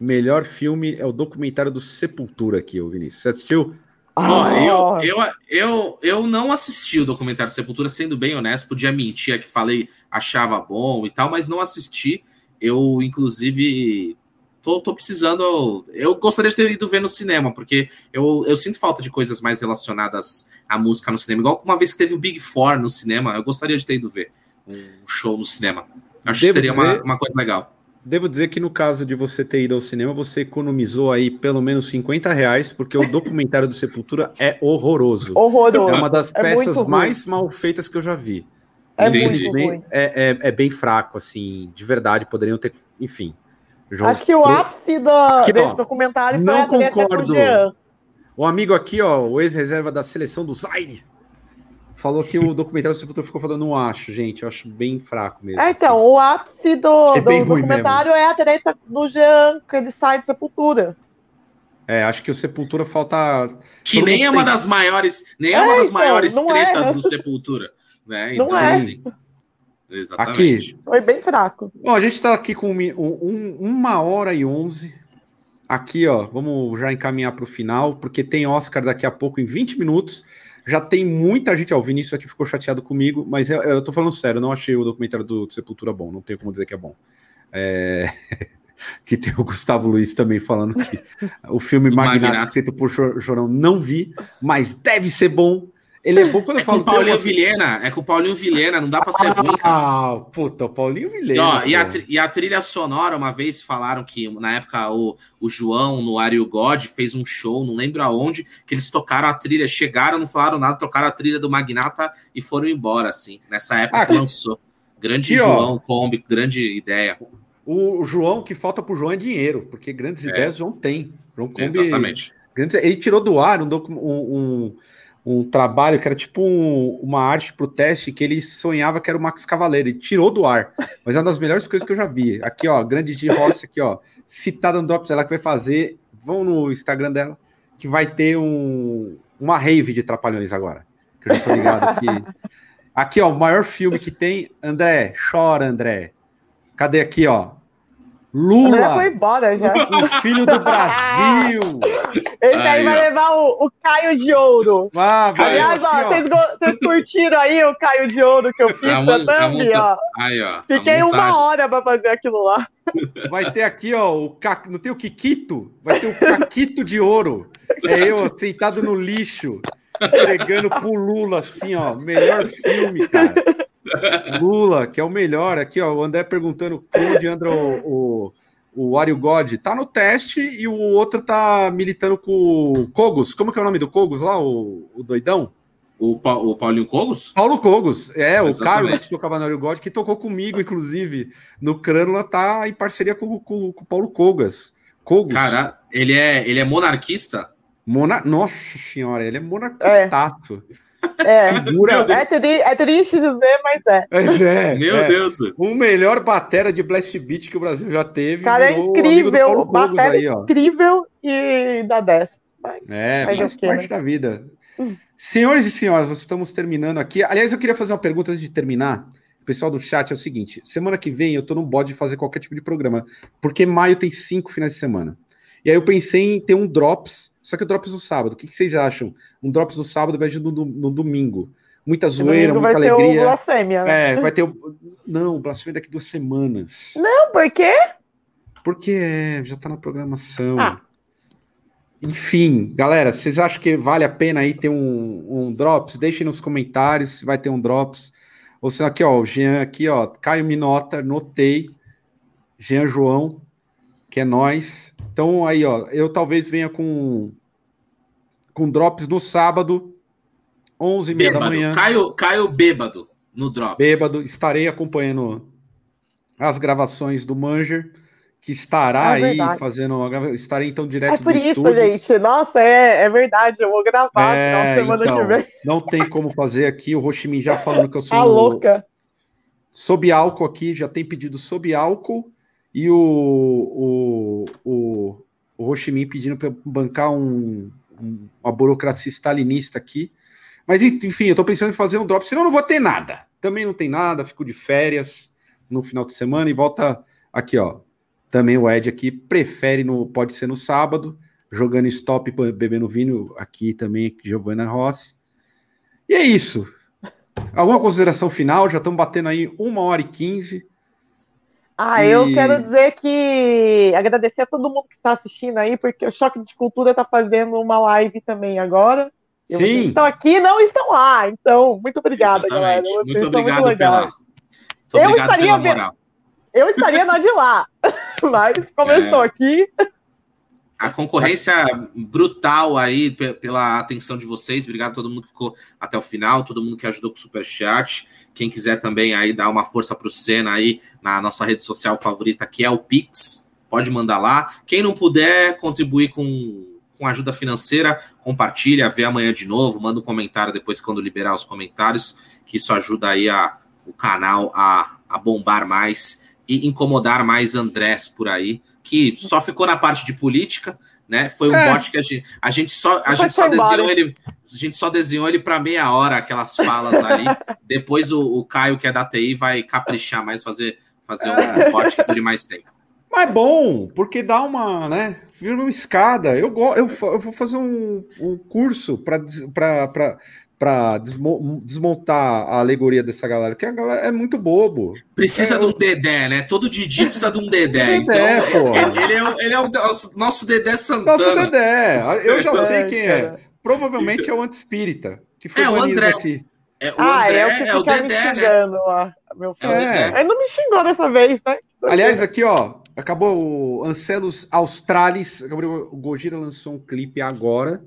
Melhor filme é o documentário do Sepultura aqui, ô Vinícius. Você assistiu? Ó, Ah, eu, eu, eu, eu não assisti o documentário Sepultura, sendo bem honesto, podia mentir que falei, achava bom e tal, mas não assisti. Eu, inclusive, tô, tô precisando. Eu gostaria de ter ido ver no cinema, porque eu, eu sinto falta de coisas mais relacionadas à música no cinema. Igual uma vez que teve o Big Four no cinema, eu gostaria de ter ido ver um show no cinema. Acho Devo que seria uma, dizer- uma coisa legal. Devo dizer que no caso de você ter ido ao cinema, você economizou aí pelo menos 50 reais, porque o documentário do Sepultura é horroroso. horroroso. É uma das É peças mais mal feitas que eu já vi. É Entendi. muito ruim. É, é, é bem fraco, assim, de verdade, poderiam ter. Enfim. João- Acho que o ápice do, Aqui, ó, desse documentário foi não a concordo. O amigo aqui, ó, o ex-reserva da seleção do Zaire, falou que o documentário do Sepultura ficou falando, não acho, gente, eu acho bem fraco mesmo. É, então, assim. o ápice do, É do documentário é a treta do Jean, que ele sai de Sepultura. É, acho que o Sepultura falta. Que nem é uma das maiores, nem é, É, uma das então, maiores não é. tretas do Sepultura. Né? Não é. assim, exatamente. Foi bem fraco. Bom, a gente tá aqui com um- um- uma hora e onze. Aqui, ó, vamos já encaminhar para o final, porque tem Oscar daqui a pouco, em 20 minutos. Já tem muita gente, ó, o Vinícius aqui ficou chateado comigo, mas eu, eu tô falando sério, eu não achei o documentário do Sepultura bom, não tenho como dizer que é bom. É, que tem o Gustavo Luiz também falando que o filme Magnata. escrito por Cho- Chorão, não vi, mas deve ser bom. Ele é bom quando eu É com falo. o Paulinho umas- Vilhena, é com o Paulinho Vilhena, não dá pra ser ruim, cara. Ah, puta, o Paulinho E, Vilhena. ó, e, a, e a trilha sonora, uma vez falaram que na época o, o João, no Ario God, fez um show, não lembro aonde, que eles tocaram a trilha, chegaram, não falaram nada, tocaram a trilha do Magnata e foram embora, assim, nessa época Ah, que lançou. Grande ó. João, Kombi, grande ideia. O, o João, que falta pro João é dinheiro, porque grandes É. ideias o João tem. João Kombi, Exatamente. grandes- ele tirou do ar um, um, um, um trabalho que era tipo um- uma arte pro teste que ele sonhava que era o Max Cavaleiro. Ele tirou do ar. Mas é uma das melhores coisas que eu já vi. Aqui, ó, grande de Rossi aqui, ó. Citada no Drops, ela que vai fazer. Vão no Instagram dela, que vai ter um, uma rave de Trapalhões agora. Que eu já tô ligado aqui. Aqui, ó, o maior filme que tem. André, chora, André. Cadê aqui, ó? André foi Lula, embora já. o filho do Brasil. Esse Aí, aí vai ó. levar o, o Caio de Ouro. Ah, vai, Aliás, aqui, ó, ó. vocês, vocês curtiram aí o Caio de Ouro que eu fiz A pra a thumb, ó. Aí, ó. Fiquei uma hora pra fazer aquilo lá. Vai ter aqui, ó, o ca... não tem o Kikito? Vai ter o Caquito de ouro. É eu sentado no lixo, entregando pro Lula, assim, ó. Melhor filme, cara. Lula, que é o melhor. Aqui, ó, o André perguntando onde anda o, o, o Wario God. Tá no teste e o outro tá militando com o Kogos. Como que é o nome do Kogos lá, o, o doidão? O, Pa- o Paulinho Cogos? Paulo Cogos, é, o. Carlos que tocava no Wario God, que tocou comigo, inclusive, no Crânula, tá em parceria com, com, com o Paulo Cogas. Cogos. Cara, ele é, ele é monarquista? Mona... Nossa senhora, ele é monarquistaço. É. Figura. É, tri- é triste dizer, mas é. Mas é, Meu é. Deus. O melhor batera de Blast Beat que o Brasil já teve. Cara, é incrível. Batera aí, incrível e dá 10. É, Mas faz parte né? da vida. Hum. Senhores e senhoras, nós estamos terminando aqui. Aliás, eu queria fazer uma pergunta antes de terminar. O pessoal do chat é o seguinte: semana que vem eu tô no bode de fazer qualquer tipo de programa, porque maio tem cinco finais de semana. E aí eu pensei em ter um Drops, só que o Drops no sábado. O que, que vocês acham? Um Drops no sábado ao invés de no, no- domingo. Muita zoeira, Domingo vai muita ser o alegria. Blasfêmia. né? É, vai ter o. Não, o Blasfêmia daqui duas semanas. Não, por quê? Porque é, já tá na programação. Ah. Enfim, galera, vocês acham que vale a pena aí ter um, um Drops? Deixem nos comentários se vai ter um Drops. Ou se aqui, ó, o Jean aqui, ó, Caio Minota, notei. Jean João, que é nós. Então aí, ó, eu talvez venha com com Drops no sábado, 11h30 da Bêbado. manhã. Caio, Caio bêbado no Drops. Bêbado, estarei acompanhando as gravações do Manger, que estará é aí verdade. fazendo. a grava- Estarei então direto É por isso, estúdio. gente. Nossa, é, é verdade. Eu vou gravar É, de semana então, que vem. não tem como fazer aqui. O Roximin já falando que eu sou Tá louca. sob álcool aqui, já tem pedido sob álcool. E o, o, o, o Roximin pedindo para bancar um, uma burocracia stalinista aqui. Mas enfim, eu tô pensando em fazer um drop, senão eu não vou ter nada. Também não tem nada, fico de férias no final de semana e volta aqui, ó. Também o Ed aqui prefere no pode ser no sábado, jogando stop bebendo vinho aqui também, Giovanna Rossi. E é isso. Alguma consideração final? Já estamos batendo aí uma hora e quinze. Ah, e... eu quero dizer que agradecer a todo mundo que está assistindo aí, porque o Choque de Cultura está fazendo uma live também agora. Sim. Vocês estão aqui não estão lá. Então, muito obrigada, galera. Vocês muito obrigado muito pela. Muito eu obrigado estaria pela moral. Eu estaria na de lá, mas começou é. aqui. A concorrência brutal aí pela atenção de vocês. Obrigado a todo mundo que ficou até o final, todo mundo que ajudou com o Superchat. Quem quiser também aí dar uma força para o Senna aí na nossa rede social favorita, que é o Pix, pode mandar lá. Quem não puder contribuir com, com ajuda financeira, compartilha, vê amanhã de novo, manda um comentário depois quando liberar os comentários, que isso ajuda aí a, o canal a, a bombar mais e incomodar mais Andrés por aí que só ficou na parte de política, né? Foi um é. bot que a gente, a gente só a gente só desenhou ele, a gente só desenhou ele para meia hora aquelas falas ali. Depois o, o, Caio que é da TI vai caprichar mais fazer fazer um bot que dure mais tempo. Mas é bom, porque dá uma, né? Vira uma escada. Eu, eu, eu vou fazer um, um curso para para desmontar a alegoria dessa galera, que a galera é muito bobo. Precisa é, de um Dedé, né? Todo Didi precisa de um Dedé. Dedé então, ele, ele, é, o, ele é o nosso Dedé Santana. Nosso Dedé. Eu já é, sei quem é. Provavelmente é o anti-espírita, que foi é, o André. aqui. É, o ah, André é, é o Dedé, né? Lá, meu filho. É. Ele não me xingou dessa vez, né? Aliás, aqui, ó, acabou o Ancelos Australis, o Gojira lançou um clipe agora,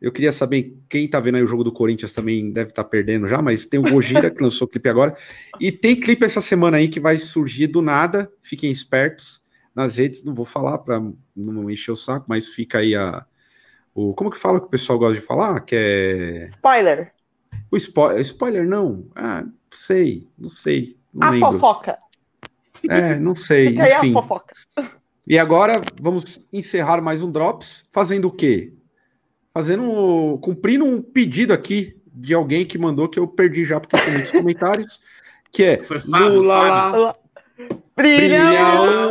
eu queria saber quem tá vendo aí o jogo do Corinthians também deve estar tá perdendo já, mas tem o Gojira que lançou clipe agora. E tem clipe essa semana aí que vai surgir do nada. Fiquem espertos nas redes. Não vou falar para não encher o saco, mas fica aí a. O, como que fala que o pessoal gosta de falar? Que é. Spoiler. O spo spoiler, não. Ah, não sei, não sei. Não a lembro. fofoca. É, não sei. Fica enfim. Aí a fofoca. E agora vamos encerrar mais um Drops, fazendo o quê? Fazendo, cumprindo um pedido aqui de alguém que mandou que eu perdi já porque são muitos comentários, que é Foi Fábio, Lula lá. Brilha,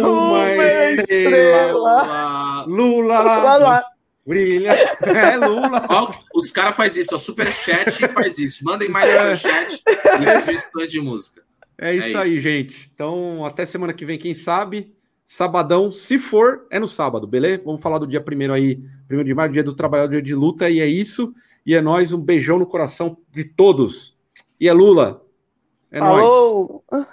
uma, estrela. estrela. Lula lá. Brilha. É Lula. Ó, os caras fazem isso, o Superchat faz isso. Mandem mais é. Superchat e sugestões de música. É isso, é isso aí, gente. Então, até semana que vem, quem sabe. Sabadão, se for, é no sábado, beleza? Vamos falar do dia primeiro aí, primeiro de março, dia do trabalhador, dia de luta, e é isso. E é nós, um beijão no coração de todos. E é Lula. É Falou. nóis.